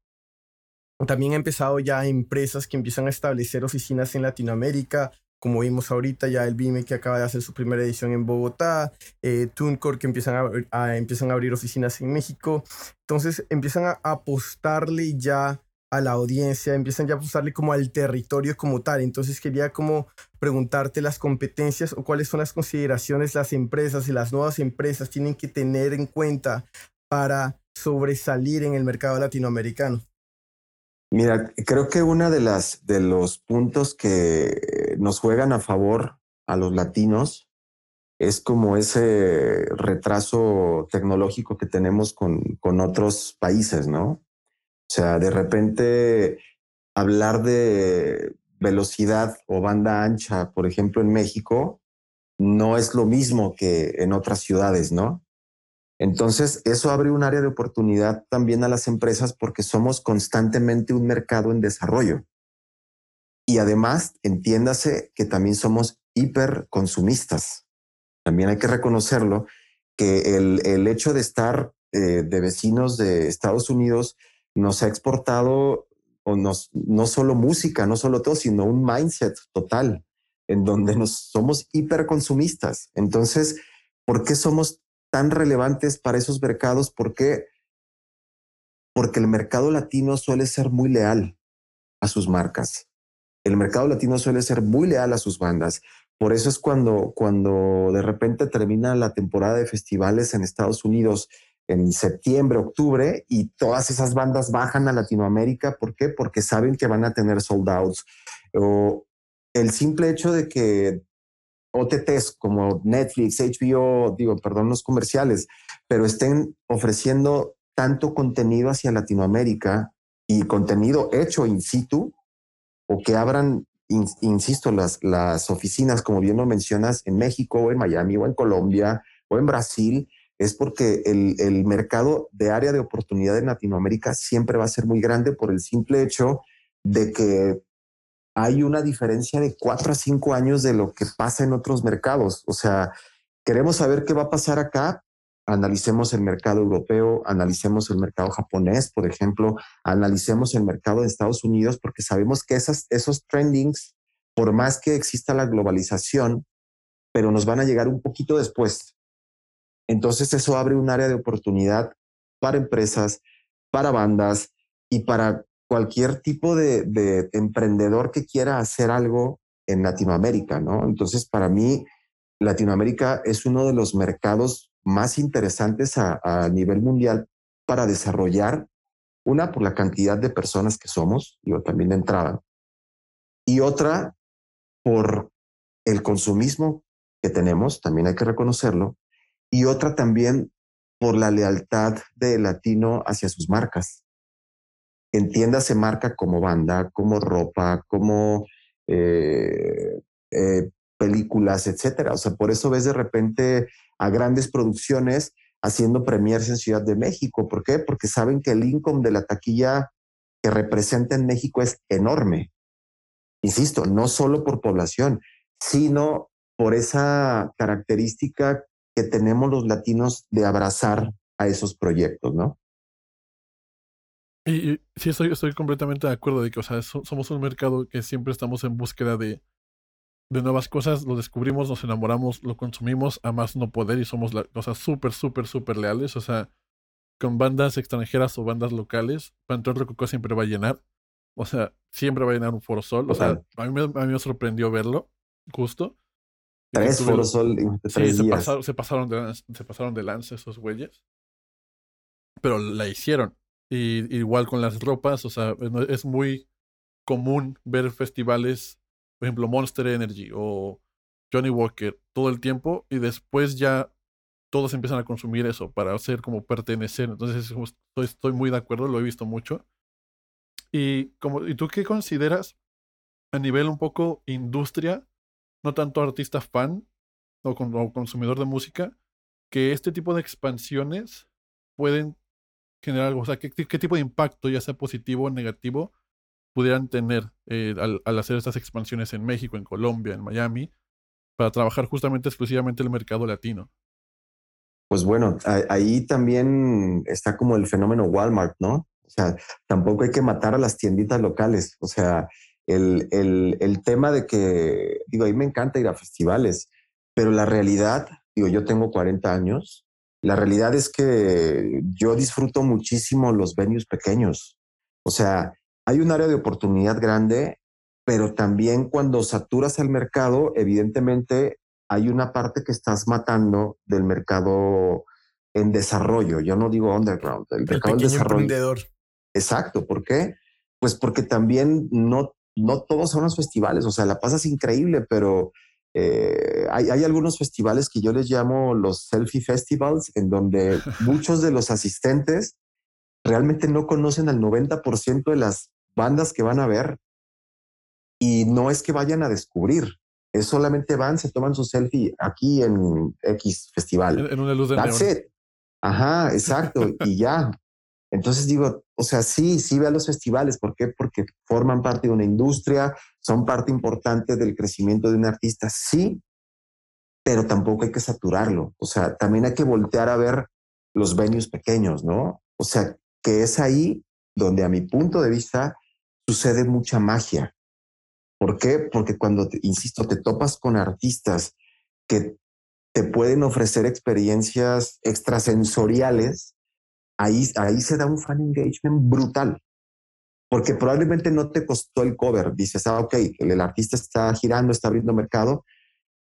También ha empezado ya empresas que empiezan a establecer oficinas en Latinoamérica como vimos ahorita, ya el BIME que acaba de hacer su primera edición en Bogotá, eh, TuneCore que empiezan a, empiezan a abrir oficinas en México. Entonces empiezan a apostarle ya a la audiencia, empiezan ya a apostarle como al territorio como tal. Entonces quería como preguntarte las competencias o cuáles son las consideraciones las empresas y las nuevas empresas tienen que tener en cuenta para sobresalir en el mercado latinoamericano. Mira, creo que uno de, de los puntos que nos juegan a favor a los latinos es como ese retraso tecnológico que tenemos con, con otros países, ¿no? O sea, de repente hablar de velocidad o banda ancha, por ejemplo, en México, no es lo mismo que en otras ciudades, ¿no? Entonces, eso abre un área de oportunidad también a las empresas porque somos constantemente un mercado en desarrollo. Y además, entiéndase que también somos hiperconsumistas también hay que reconocerlo, que el, el hecho de estar eh, de vecinos de Estados Unidos nos ha exportado o nos, no solo música, no solo todo, sino un mindset total en donde nos somos hiperconsumistas. Entonces, ¿por qué somos tan relevantes para esos mercados? ¿Por qué? Porque el mercado latino suele ser muy leal a sus marcas. El mercado latino suele ser muy leal a sus bandas. Por eso es cuando, cuando de repente termina la temporada de festivales en Estados Unidos en septiembre, octubre, y todas esas bandas bajan a Latinoamérica. ¿Por qué? Porque saben que van a tener sold outs. O el simple hecho de que OTTs como Netflix, HBO, digo, perdón, los comerciales, pero estén ofreciendo tanto contenido hacia Latinoamérica y contenido hecho in situ, o que abran insisto, las, las oficinas, como bien lo mencionas, en México o en Miami o en Colombia o en Brasil, es porque el, el, mercado de área de oportunidad en Latinoamérica siempre va a ser muy grande por el simple hecho de que hay una diferencia de cuatro a cinco años de lo que pasa en otros mercados. O sea, queremos saber qué va a pasar acá, analicemos el mercado europeo, analicemos el mercado japonés, por ejemplo, analicemos el mercado de Estados Unidos, porque sabemos que esos trendings, por más que exista la globalización, pero nos van a llegar un poquito después. Entonces eso abre un área de oportunidad para empresas, para bandas y para cualquier tipo de, de emprendedor que quiera hacer algo en Latinoamérica, ¿no? Entonces, para mí, Latinoamérica es uno de los mercados más interesantes a, nivel mundial para desarrollar, una por la cantidad de personas que somos, yo también de entrada, y otra por el consumismo que tenemos, también hay que reconocerlo, y otra también por la lealtad del latino hacia sus marcas. Entiéndase marca como banda, como ropa, como eh, eh, películas, etcétera. O sea, por eso ves de repente a grandes producciones haciendo premiers en Ciudad de México. ¿Por qué? Porque saben que el income de la taquilla que representa en México es enorme. Insisto, no solo por población, sino por esa característica que tenemos los latinos de abrazar a esos proyectos, ¿no? Y, sí, estoy, estoy completamente de acuerdo de que, o sea, somos un mercado que siempre estamos en búsqueda de, de nuevas cosas, lo descubrimos, nos enamoramos, lo consumimos a más no poder y somos la, o sea, súper, súper, súper leales. O sea, con bandas extranjeras o bandas locales, Panteón Rococó siempre va a llenar. O sea, siempre va a llenar un Foro Sol. O sea, a mí, me, a mí me sorprendió verlo, justo. Tres Foro Sol sí, Se, pasaron, se, pasaron de, se pasaron de lance esos güeyes. Pero la hicieron. Y igual con las ropas, o sea, es muy común ver festivales por ejemplo, Monster Energy o Johnny Walker todo el tiempo y después ya todos empiezan a consumir eso para hacer como pertenecer. Entonces estoy, muy de acuerdo, lo he visto mucho. Y, como, ¿Y tú qué consideras a nivel un poco industria, no tanto artista fan o, consumidor de música, que este tipo de expansiones pueden generar algo? O sea, ¿qué, qué tipo de impacto, ya sea positivo o negativo, pudieran tener eh, al, hacer estas expansiones en México, en Colombia, en Miami, para trabajar justamente exclusivamente el mercado latino. Pues bueno, ahí también está como el fenómeno Walmart, ¿no? O sea, tampoco hay que matar a las tienditas locales. O sea, el, el, el tema de que, digo, a mí me encanta ir a festivales, pero la realidad, digo, yo tengo 40 años, la realidad es que yo disfruto muchísimo los venues pequeños. O sea, hay un área de oportunidad grande, pero también cuando saturas el mercado, evidentemente hay una parte que estás matando del mercado en desarrollo. Yo no digo underground, el, mercado en desarrollo. Exacto, ¿por qué? Pues porque también no, no todos son los festivales, o sea, la pasas increíble, pero eh, hay, hay, algunos festivales que yo les llamo los selfie festivals, en donde muchos de los asistentes realmente no conocen al 90% de las bandas que van a ver y no es que vayan a descubrir, es solamente van, se toman su selfie aquí en X festival. En, una luz de That's it. Ajá, exacto, y ya. Entonces digo, o sea, sí, sí ve a los festivales. ¿Por qué? Porque forman parte de una industria, son parte importante del crecimiento de un artista, sí, pero tampoco hay que saturarlo. O sea, también hay que voltear a ver los venues pequeños, ¿no? O sea, que es ahí donde a mi punto de vista sucede mucha magia. ¿Por qué? Porque cuando, insisto, te topas con artistas que te pueden ofrecer experiencias extrasensoriales, ahí, ahí se da un fan engagement brutal. Porque probablemente no te costó el cover. Dices, ah, ok, el, el artista está girando, está abriendo mercado.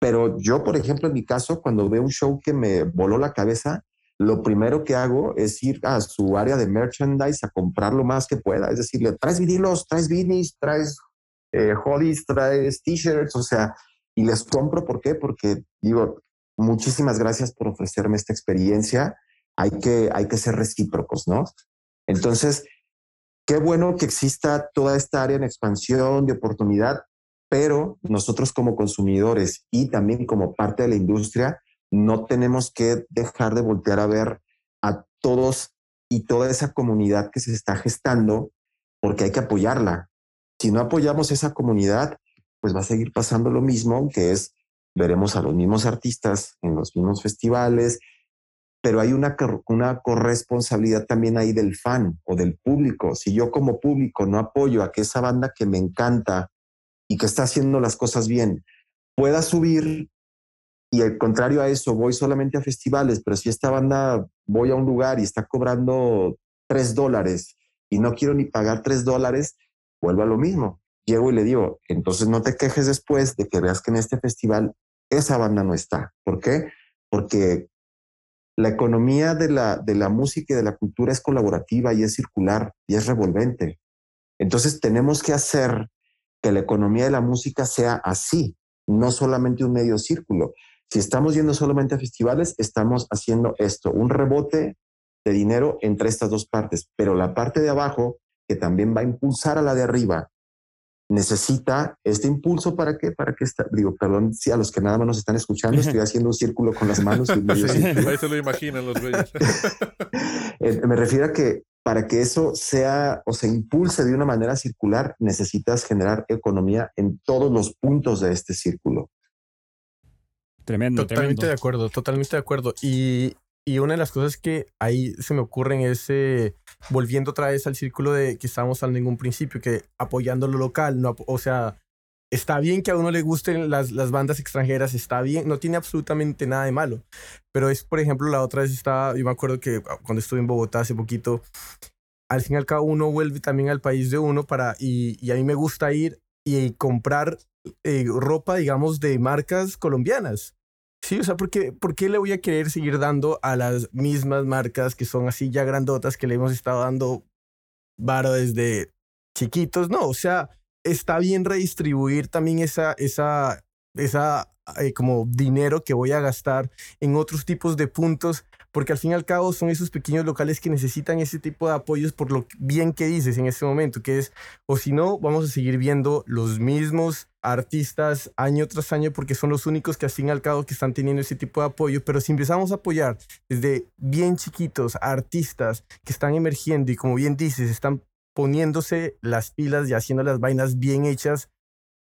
Pero yo, por ejemplo, en mi caso, cuando veo un show que me voló la cabeza, lo primero que hago es ir a su área de merchandise a comprar lo más que pueda. Es decir, traes vinilos, traes vinis, traes eh, hoodies, traes t-shirts, o sea, y les compro. ¿Por qué? Porque digo, muchísimas gracias por ofrecerme esta experiencia. Hay que, hay que ser recíprocos, ¿no? Entonces, qué bueno que exista toda esta área en expansión de oportunidad, pero nosotros como consumidores y también como parte de la industria, no tenemos que dejar de voltear a ver a todos y toda esa comunidad que se está gestando, porque hay que apoyarla. Si no apoyamos esa comunidad, pues va a seguir pasando lo mismo, que es, veremos a los mismos artistas en los mismos festivales, pero hay una, una corresponsabilidad también ahí del fan o del público. Si yo como público no apoyo a que esa banda que me encanta y que está haciendo las cosas bien pueda subir y al contrario a eso voy solamente a festivales, pero si esta banda voy a un lugar y está cobrando tres dólares y no quiero ni pagar tres dólares, vuelvo a lo mismo. Llego y le digo, entonces no te quejes después de que veas que en este festival esa banda no está. ¿Por qué? Porque la economía de la, de la música y de la cultura es colaborativa y es circular y es revolvente. Entonces tenemos que hacer que la economía de la música sea así, no solamente un medio círculo. Si estamos yendo solamente a festivales, estamos haciendo esto, un rebote de dinero entre estas dos partes, pero la parte de abajo, que también va a impulsar a la de arriba, necesita este impulso para qué, para que esta, digo, perdón, si a los que nada más nos están escuchando, estoy haciendo un círculo con las manos. Y medio sí, ahí se lo imaginan los güeyes. Me refiero a que para que eso sea o se impulse de una manera circular, necesitas generar economía en todos los puntos de este círculo. Tremendo, Totalmente tremendo. de acuerdo, totalmente de acuerdo. Y, y, una de las cosas que ahí se me ocurren es, eh, volviendo otra vez al círculo de que estábamos hablando en un principio, que apoyando lo local, no, o sea, está bien que a uno le gusten las, las bandas extranjeras, está bien, no tiene absolutamente nada de malo. Pero es, por ejemplo, la otra vez estaba, yo me acuerdo que cuando estuve en Bogotá hace poquito, al fin y al cabo uno vuelve también al país de uno para, y, y a mí me gusta ir y comprar eh, ropa, digamos, de marcas colombianas. Sí, o sea, ¿por qué, ¿por qué le voy a querer seguir dando a las mismas marcas que son así ya grandotas que le hemos estado dando varo desde chiquitos? No, o sea, está bien redistribuir también esa, esa, esa eh, como dinero que voy a gastar en otros tipos de puntos, porque al fin y al cabo son esos pequeños locales que necesitan ese tipo de apoyos por lo bien que dices en este momento, que es, o si no, vamos a seguir viendo los mismos artistas año tras año porque son los únicos que al fin y al cabo que están teniendo ese tipo de apoyo, pero si empezamos a apoyar desde bien chiquitos artistas que están emergiendo y como bien dices, están poniéndose las pilas y haciendo las vainas bien hechas,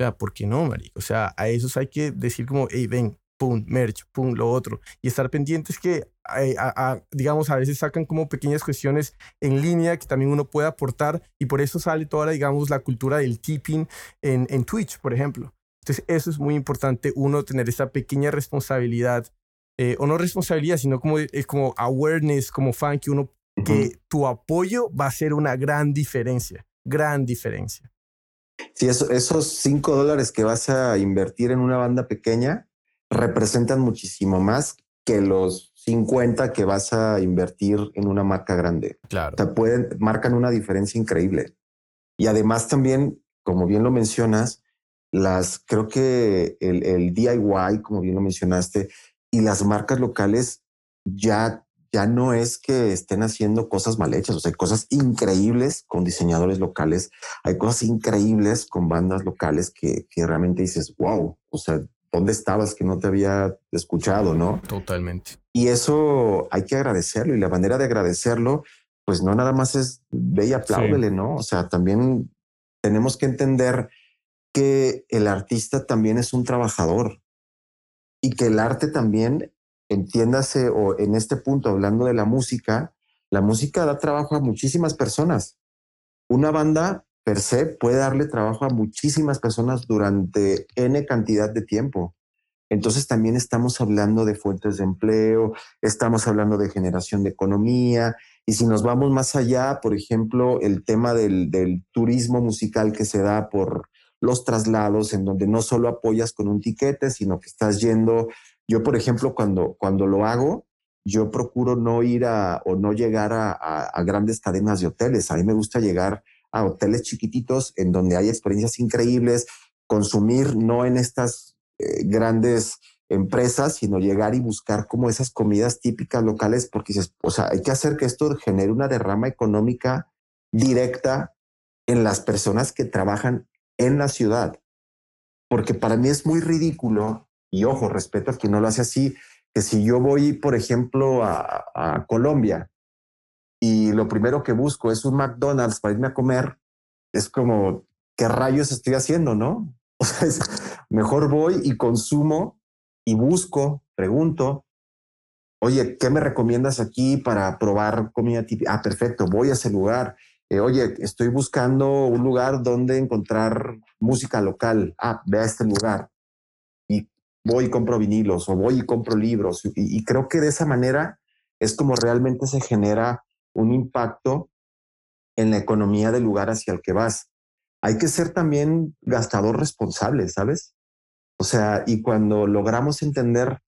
o sea, ¿por qué no, marico? O sea, a esos hay que decir como, hey, ven, pum, merch, pum, lo otro. Y estar pendientes que, eh, a, a, digamos, a veces sacan como pequeñas cuestiones en línea que también uno puede aportar y por eso sale toda, digamos, la cultura del tipping en, en Twitch, por ejemplo. Entonces, eso es muy importante, uno tener esa pequeña responsabilidad, eh, o no responsabilidad, sino como, es como awareness, como fan, que uno, uh -huh. que tu apoyo va a ser una gran diferencia, gran diferencia. Sí, eso, esos cinco dólares que vas a invertir en una banda pequeña representan muchísimo más que los 50 que vas a invertir en una marca grande. Claro. O sea, pueden, marcan una diferencia increíble. Y además también, como bien lo mencionas, las, creo que el, el DIY, como bien lo mencionaste, y las marcas locales ya, ya no es que estén haciendo cosas mal hechas, o sea, hay cosas increíbles con diseñadores locales, hay cosas increíbles con bandas locales que, que realmente dices, wow, o sea, ¿dónde estabas que no te había escuchado, no? Totalmente. Y eso hay que agradecerlo y la manera de agradecerlo, pues no nada más es ve y apláudele, ¿no? O sea, también tenemos que entender que el artista también es un trabajador y que el arte también, entiéndase, o en este punto, hablando de la música, la música da trabajo a muchísimas personas. Una banda per se puede darle trabajo a muchísimas personas durante N cantidad de tiempo. Entonces también estamos hablando de fuentes de empleo, estamos hablando de generación de economía, y si nos vamos más allá, por ejemplo, el tema del, turismo musical que se da por los traslados, en donde no solo apoyas con un tiquete, sino que estás yendo. Yo, por ejemplo, cuando, cuando lo hago, yo procuro no ir a o no llegar a, a, grandes cadenas de hoteles. A mí me gusta llegar a hoteles chiquititos en donde hay experiencias increíbles, consumir no en estas eh, grandes empresas, sino llegar y buscar como esas comidas típicas locales, porque o sea, hay que hacer que esto genere una derrama económica directa en las personas que trabajan en la ciudad. Porque para mí es muy ridículo, y ojo, respeto a quien no lo hace así, que si yo voy, por ejemplo, a, Colombia y lo primero que busco es un McDonald's para irme a comer, es como, ¿qué rayos estoy haciendo, no? O sea, mejor voy y consumo y busco, pregunto, oye, ¿qué me recomiendas aquí para probar comida típica? Ah, perfecto, voy a ese lugar eh, oye, estoy buscando un lugar donde encontrar música local. Ah, ve a este lugar. Y voy y compro vinilos o voy y compro libros. Y, creo que de esa manera es como realmente se genera un impacto en la economía del lugar hacia el que vas. Hay que ser también gastador responsable, ¿sabes? O sea, y cuando logramos entender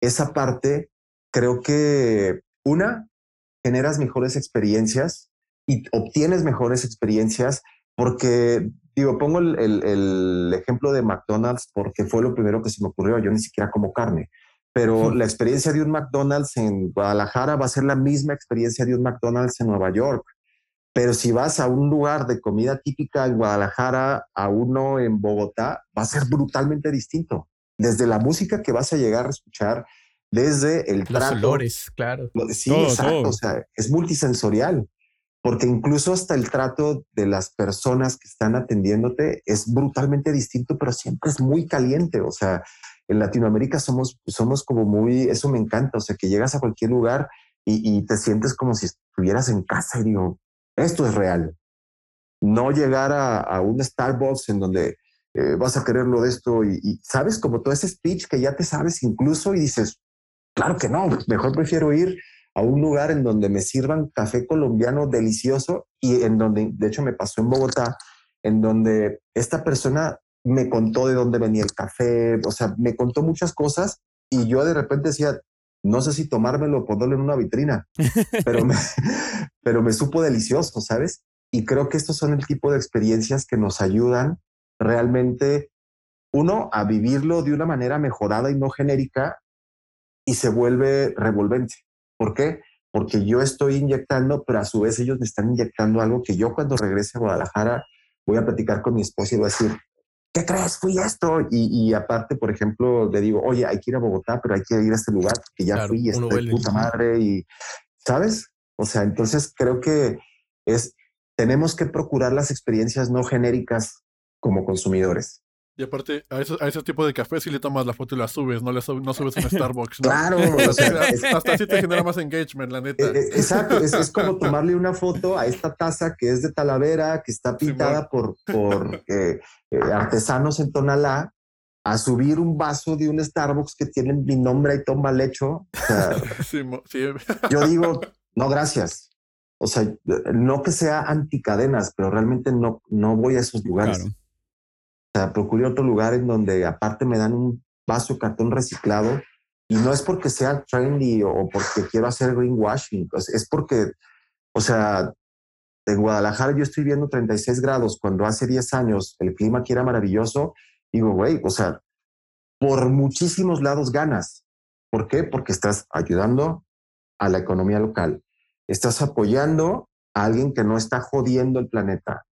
esa parte, creo que una, generas mejores experiencias y obtienes mejores experiencias porque, digo, pongo el, ejemplo de McDonald's porque fue lo primero que se me ocurrió, yo ni siquiera como carne, pero la experiencia de un McDonald's en Guadalajara va a ser la misma experiencia de un McDonald's en Nueva York. Pero si vas a un lugar de comida típica en Guadalajara a uno en Bogotá, va a ser brutalmente distinto. Desde la música que vas a llegar a escuchar, desde el Los olores, claro. Sí, exacto. O sea, es multisensorial porque incluso hasta el trato de las personas que están atendiéndote es brutalmente distinto, pero siempre es muy caliente. O sea, en Latinoamérica somos, somos como muy, eso me encanta, o sea, que llegas a cualquier lugar y, te sientes como si estuvieras en casa y digo, esto es real. No llegar a, un Starbucks en donde eh, vas a querer lo de esto y, y, sabes como todo ese speech que ya te sabes incluso y dices, claro que no, mejor prefiero ir a un lugar en donde me sirvan café colombiano delicioso y en donde, de hecho, me pasó en Bogotá, en donde esta persona me contó de dónde venía el café, o sea, me contó muchas cosas y yo de repente decía, no sé si tomármelo o ponerlo en una vitrina, pero me, pero me supo delicioso, ¿sabes? Y creo que estos son el tipo de experiencias que nos ayudan realmente, uno, a vivirlo de una manera mejorada y no genérica y se vuelve revolvente. ¿Por qué? Porque yo estoy inyectando, pero a su vez ellos me están inyectando algo que yo cuando regrese a Guadalajara voy a platicar con mi esposa y voy a decir, ¿qué crees? Fui esto. Y, aparte, por ejemplo, le digo, oye, hay que ir a Bogotá, pero hay que ir a este lugar porque ya fui y estoy puta madre. Y, ¿sabes? O sea, entonces creo que es, tenemos que procurar las experiencias no genéricas como consumidores. Y aparte, a, a ese tipo de café si le tomas la foto y la subes, no, le no subes un Starbucks. claro, o sea, hasta así te genera más engagement, la neta. Eh, eh, exacto, es, como tomarle una foto a esta taza que es de Talavera, que está pintada por, por eh, artesanos en Tonalá, a subir un vaso de un Starbucks que tiene mi nombre y toma lecho. yo digo, no, gracias. O sea, no que sea anticadenas, pero realmente no, no voy a esos lugares. O sea, procuré otro lugar en donde aparte me dan un vaso de cartón reciclado y no es porque sea trendy o porque quiero hacer greenwashing, pues es porque, o sea, en Guadalajara yo estoy viendo 36 grados cuando hace 10 años el clima aquí era maravilloso digo, güey, o sea, por muchísimos lados ganas. ¿Por qué? Porque estás ayudando a la economía local, estás apoyando a alguien que no está jodiendo el planeta.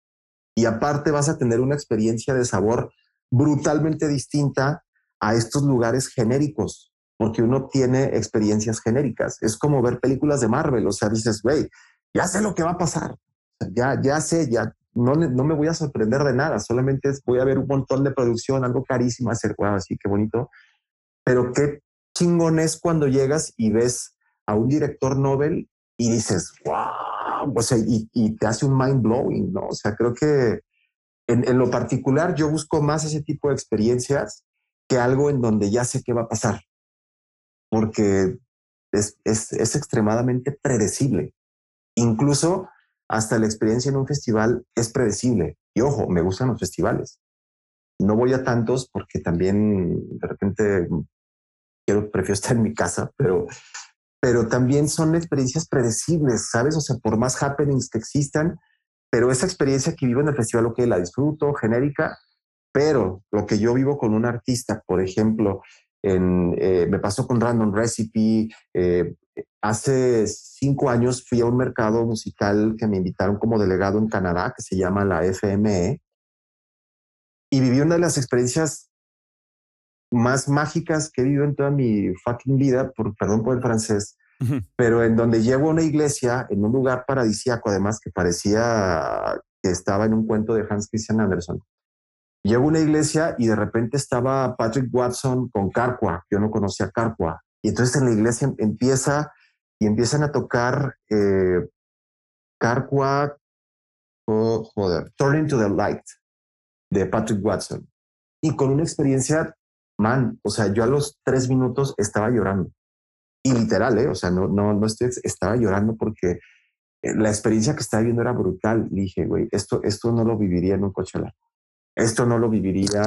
Y aparte vas a tener una experiencia de sabor brutalmente distinta a estos lugares genéricos, porque uno tiene experiencias genéricas. Es como ver películas de Marvel, o sea, dices, güey, ya sé lo que va a pasar, ya, ya sé, ya no, no me voy a sorprender de nada, solamente voy a ver un montón de producción, algo carísimo, hacer, wow, así, qué bonito. Pero qué chingón es cuando llegas y ves a un director Nobel y dices, wow, o sea, y, y te hace un mind blowing, ¿no? O sea, creo que en, en, lo particular yo busco más ese tipo de experiencias que algo en donde ya sé qué va a pasar, porque es, es, es extremadamente predecible. Incluso hasta la experiencia en un festival es predecible. Y ojo, me gustan los festivales. No voy a tantos porque también de repente quiero, prefiero estar en mi casa, pero, pero también son experiencias predecibles, ¿sabes? O sea, por más happenings que existan, pero esa experiencia que vivo en el festival, ok, la disfruto, genérica, pero lo que yo vivo con un artista, por ejemplo, en, eh, me pasó con Random Recipe, eh, hace cinco años fui a un mercado musical que me invitaron como delegado en Canadá, que se llama la FME, y viví una de las experiencias más mágicas que he vivido en toda mi fucking vida, por, perdón por el francés, pero en donde llego a una iglesia, en un lugar paradisíaco, además, que parecía que estaba en un cuento de Hans Christian Andersen. Llego a una iglesia y de repente estaba Patrick Watson con Carqua. Yo no conocía Carqua. Y entonces en la iglesia empieza y empiezan a tocar eh, Carqua, oh, joder, Turning to the Light de Patrick Watson. Y con una experiencia, man, o sea, yo a los tres minutos estaba llorando. Y literal, ¿eh? O sea, no, no, no estoy, estaba llorando porque eh, la experiencia que estaba viendo era brutal. Y dije, güey, esto, esto no lo viviría en un Coachella. Esto no lo viviría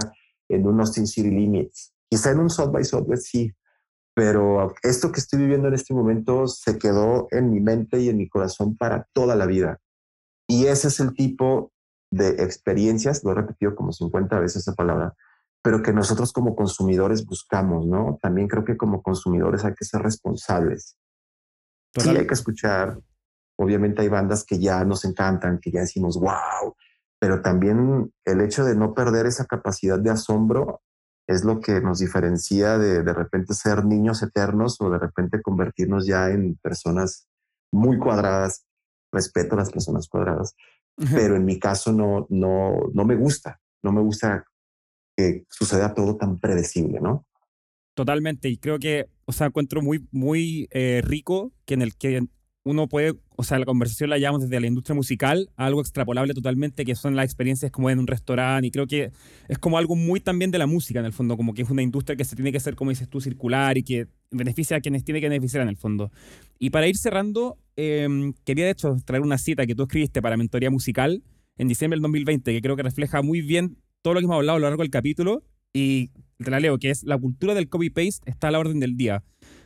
en un Austin City Limits. Quizá en un South by Southwest sí, pero esto que estoy viviendo en este momento se quedó en mi mente y en mi corazón para toda la vida. Y ese es el tipo de experiencias, lo he repetido como 50 veces esa palabra, pero que nosotros como consumidores buscamos, ¿no? También creo que como consumidores hay que ser responsables. Sí, hay que escuchar. Obviamente hay bandas que ya nos encantan, que ya decimos, wow, pero también el hecho de no perder esa capacidad de asombro es lo que nos diferencia de de repente ser niños eternos o de repente convertirnos ya en personas muy cuadradas. Respeto a las personas cuadradas, pero en mi caso no, no, no me gusta, no me gusta que suceda todo tan predecible, ¿no? Totalmente, y creo que, o sea, encuentro muy, muy eh, rico que en el que uno puede, o sea, la conversación la llevamos desde la industria musical a algo extrapolable totalmente, que son las experiencias como en un restaurante, y creo que es como algo muy también de la música, en el fondo, como que es una industria que se tiene que hacer, como dices tú, circular y que beneficia a quienes tiene que beneficiar en el fondo. Y para ir cerrando, eh, quería de hecho traer una cita que tú escribiste para Mentoría Musical en diciembre del 2020, que creo que refleja muy bien todo lo que hemos hablado a lo largo del capítulo, y te la leo, que es la cultura del copy-paste está a la orden del día.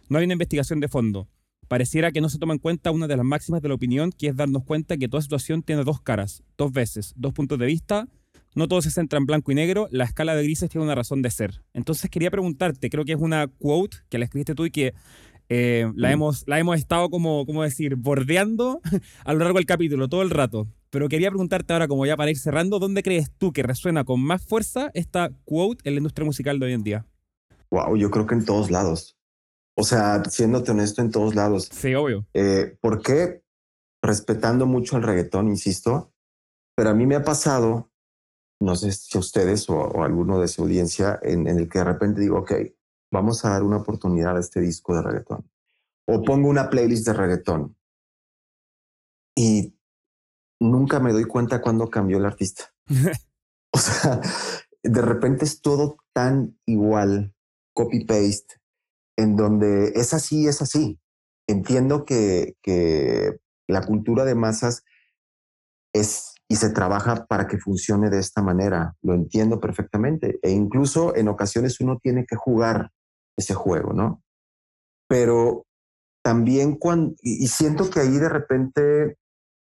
No hay una investigación de fondo pareciera que no se toma en cuenta una de las máximas de la opinión, que es darnos cuenta que toda situación tiene dos caras, dos veces, dos puntos de vista. No todo se centra en blanco y negro, la escala de grises tiene una razón de ser. Entonces quería preguntarte, creo que es una quote que la escribiste tú y que eh, la, hemos, la hemos estado como, como decir, bordeando a lo largo del capítulo, todo el rato. Pero quería preguntarte ahora, como ya para ir cerrando, ¿dónde crees tú que resuena con más fuerza esta quote en la industria musical de hoy en día? Wow, yo creo que en todos lados. O sea, siéndote honesto en todos lados. Sí, obvio. Eh, ¿Por qué? Respetando mucho el reggaetón, insisto, pero a mí me ha pasado, no sé si a ustedes o, o alguno de su audiencia, en, en, el que de repente digo, ok, vamos a dar una oportunidad a este disco de reggaetón. O pongo una playlist de reggaetón. Y nunca me doy cuenta cuándo cambió el artista. o sea, de repente es todo tan igual, copy-paste, en donde es así, es así. Entiendo que, que la cultura de masas es y se trabaja para que funcione de esta manera. Lo entiendo perfectamente. E incluso en ocasiones uno tiene que jugar ese juego, ¿no? Pero también cuando, y siento que ahí de repente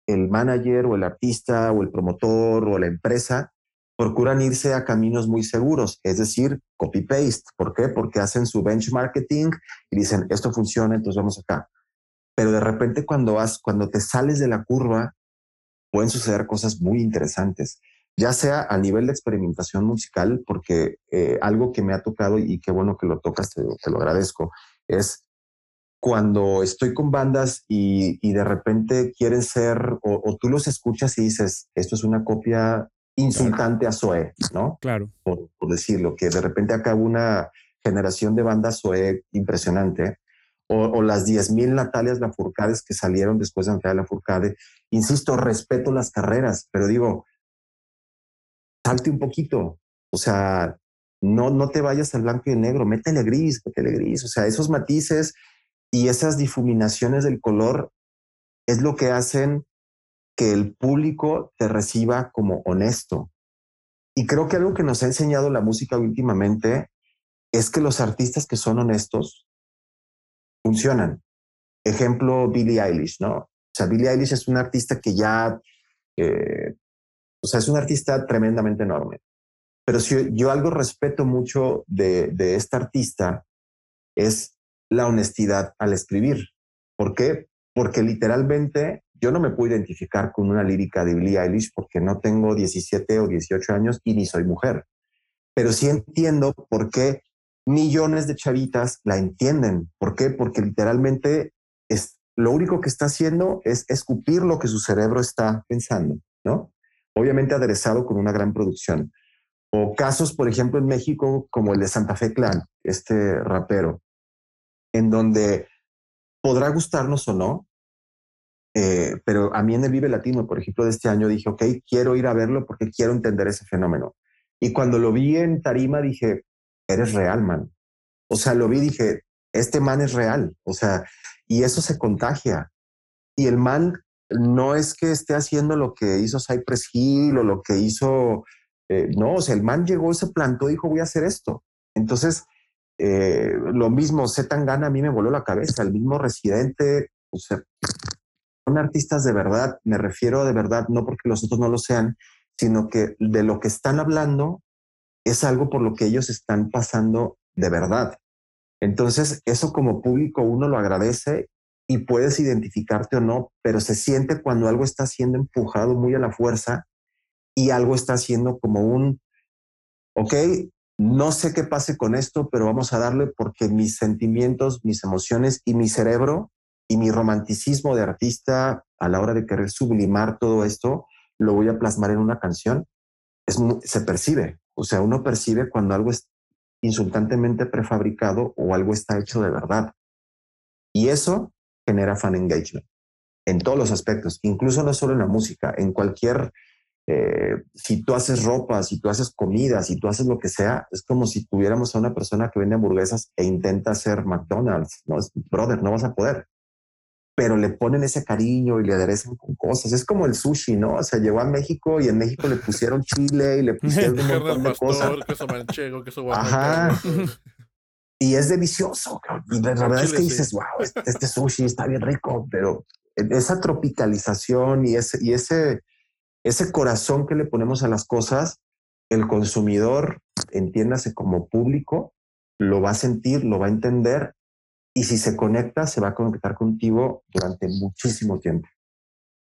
el manager o el artista o el promotor o la empresa procuran irse a caminos muy seguros, es decir, copy-paste. ¿Por qué? Porque hacen su benchmarking y dicen, esto funciona, entonces vamos acá. Pero de repente cuando, vas, cuando te sales de la curva, pueden suceder cosas muy interesantes, ya sea a nivel de experimentación musical, porque eh, algo que me ha tocado y qué bueno que lo tocas, te, lo agradezco, es cuando estoy con bandas y, de repente quieren ser, o, tú los escuchas y dices, esto es una copia insultante a Zoe, ¿no? Claro. Por, por decirlo, que de repente acaba una generación de bandas Zoe impresionante o, las 10.000 Natalias Lafourcades que salieron después de Natalia Lafourcade. Insisto, respeto las carreras, pero digo, salte un poquito. O sea, no, no te vayas al blanco y el negro, métele gris, métele gris. O sea, esos matices y esas difuminaciones del color es lo que hacen que el público te reciba como honesto. Y creo que algo que nos ha enseñado la música últimamente es que los artistas que son honestos funcionan. Ejemplo, Billie Eilish, ¿no? O sea, Billie Eilish es una artista que ya, eh, o sea, es una artista tremendamente enorme. Pero si yo, algo respeto mucho de, de esta artista es la honestidad al escribir. ¿Por qué? Porque literalmente yo no me puedo identificar con una lírica de Billie Eilish porque no tengo 17 o 18 años y ni soy mujer. Pero sí entiendo por qué millones de chavitas la entienden. ¿Por qué? Porque literalmente es, lo único que está haciendo es escupir lo que su cerebro está pensando, ¿no? Obviamente aderezado con una gran producción. O casos, por ejemplo, en México, como el de Santa Fe Clan, este rapero, en donde podrá gustarnos o no, eh, pero a mí en el Vive Latino, por ejemplo, de este año dije, ok, quiero ir a verlo porque quiero entender ese fenómeno. Y cuando lo vi en Tarima dije, eres real, man. O sea, lo vi dije, este man es real. O sea, y eso se contagia. Y el man no es que esté haciendo lo que hizo Cypress Hill o lo que hizo, eh, no, o sea, el man llegó, se plantó, dijo, voy a hacer esto. Entonces, eh, lo mismo, Zetangana a mí me voló la cabeza, el mismo residente, o sea, son artistas de verdad, me refiero de verdad, no porque los otros no lo sean, sino que de lo que están hablando es algo por lo que ellos están pasando de verdad. Entonces, eso como público uno lo agradece y puedes identificarte o no, pero se siente cuando algo está siendo empujado muy a la fuerza y algo está haciendo como un, ok, no sé qué pase con esto, pero vamos a darle porque mis sentimientos, mis emociones y mi cerebro y mi romanticismo de artista a la hora de querer sublimar todo esto, lo voy a plasmar en una canción. Es, se percibe, o sea, uno percibe cuando algo es insultantemente prefabricado o algo está hecho de verdad. Y eso genera fan engagement en todos los aspectos, incluso no solo en la música, en cualquier, eh, si tú haces ropa, si tú haces comida, si tú haces lo que sea, es como si tuviéramos a una persona que vende hamburguesas e intenta hacer McDonald's, no, brother, no vas a poder pero le ponen ese cariño y le aderezan con cosas. Es como el sushi, ¿no? O sea, llegó a México y en México le pusieron chile y le pusieron un montón de cosas. Queso manchego, queso Ajá. Y es delicioso. Y la verdad es que dices, wow, este, este, sushi está bien rico, pero esa tropicalización y ese, y ese, ese corazón que le ponemos a las cosas, el consumidor, entiéndase como público, lo va a sentir, lo va a entender y si se conecta, se va a conectar contigo durante muchísimo tiempo.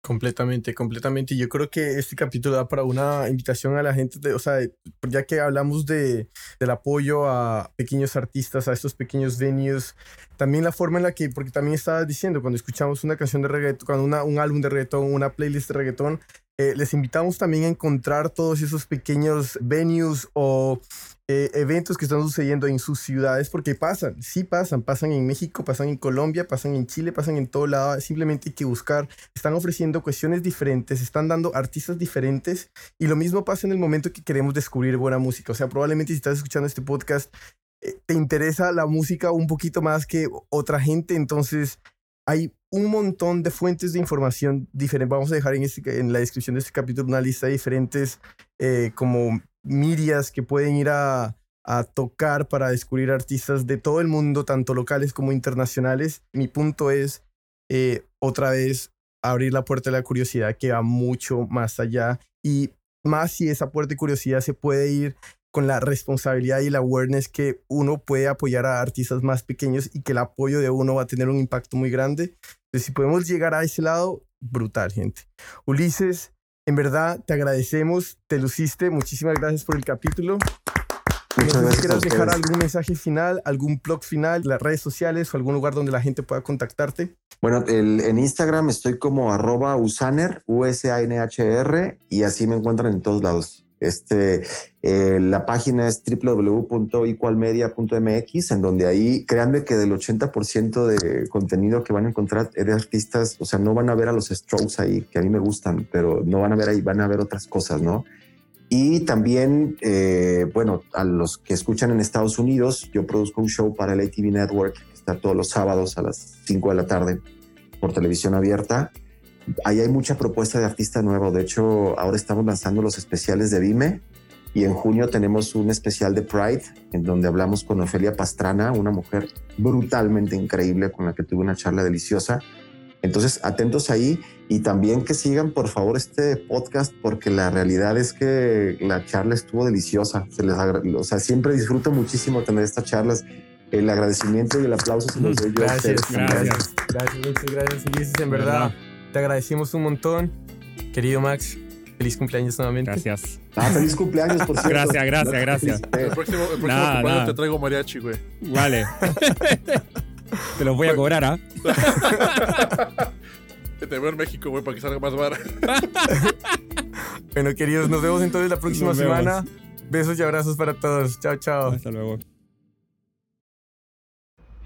Completamente, completamente. Yo creo que este capítulo da para una invitación a la gente, de, o sea, ya que hablamos de, del apoyo a pequeños artistas, a estos pequeños venues, también la forma en la que, porque también estabas diciendo, cuando escuchamos una canción de reggaetón, cuando una, un álbum de reggaetón, una playlist de reggaetón, eh, les invitamos también a encontrar todos esos pequeños venues o eh, eventos que están sucediendo en sus ciudades, porque pasan, sí pasan, pasan en México, pasan en Colombia, pasan en Chile, pasan en todo lado, simplemente hay que buscar, están ofreciendo cuestiones diferentes, están dando artistas diferentes y lo mismo pasa en el momento que queremos descubrir buena música, o sea, probablemente si estás escuchando este podcast, eh, te interesa la música un poquito más que otra gente, entonces hay un montón de fuentes de información diferentes. Vamos a dejar en, este, la descripción de este capítulo una lista de diferentes eh, como medias que pueden ir a, a, tocar para descubrir artistas de todo el mundo, tanto locales como internacionales. Mi punto es, eh, otra vez, abrir la puerta de la curiosidad que va mucho más allá. Y más si esa puerta de curiosidad se puede ir con la responsabilidad y la awareness que uno puede apoyar a artistas más pequeños y que el apoyo de uno va a tener un impacto muy grande. Entonces, si podemos llegar a ese lado, brutal, gente. Ulises, en verdad, te agradecemos, te luciste, muchísimas gracias por el capítulo. Muchas no sé si gracias a quieras dejar algún mensaje final, algún blog final, las redes sociales o algún lugar donde la gente pueda contactarte. Bueno, el- en Instagram estoy como arroba usaner, U-S-A-N-H-R, y así me encuentran en todos lados. Este, eh, la página es www.equalmedia.mx, en donde ahí, créanme que del 80% de contenido que van a encontrar es de artistas, o sea, no van a ver a los strokes ahí, que a mí me gustan, pero no van a ver ahí, van a ver otras cosas, ¿no? Y también, eh, bueno, a los que escuchan en Estados Unidos, yo produzco un show para el ATV Network, que está todos los sábados a las 5 de la tarde por televisión abierta. Ahí hay mucha propuesta de artista nuevo. De hecho, ahora estamos lanzando los especiales de Vime y en junio tenemos un especial de Pride en donde hablamos con Ofelia Pastrana, una mujer brutalmente increíble con la que tuve una charla deliciosa. Entonces, atentos ahí y también que sigan, por favor, este podcast porque la realidad es que la charla estuvo deliciosa. Se les o sea, siempre disfruto muchísimo tener estas charlas. El agradecimiento y el aplauso se los doy yo a Gracias, ustedes. gracias. Gracias, muchas gracias, Ulises. En verdad, te agradecemos un montón. Querido Max, feliz cumpleaños nuevamente. Gracias. Ah, feliz cumpleaños, por cierto. Gracias, gracias, No gracias. felicité. El próximo, el próximo Nada, cumpleaños nada. te traigo mariachi, güey. Vale. Te los voy a cobrar, ¿ah? Que te veo en México, güey, para que salga más barato. Bueno, queridos, nos vemos entonces la próxima semana. Besos y abrazos para todos. Chao, chao. Hasta luego.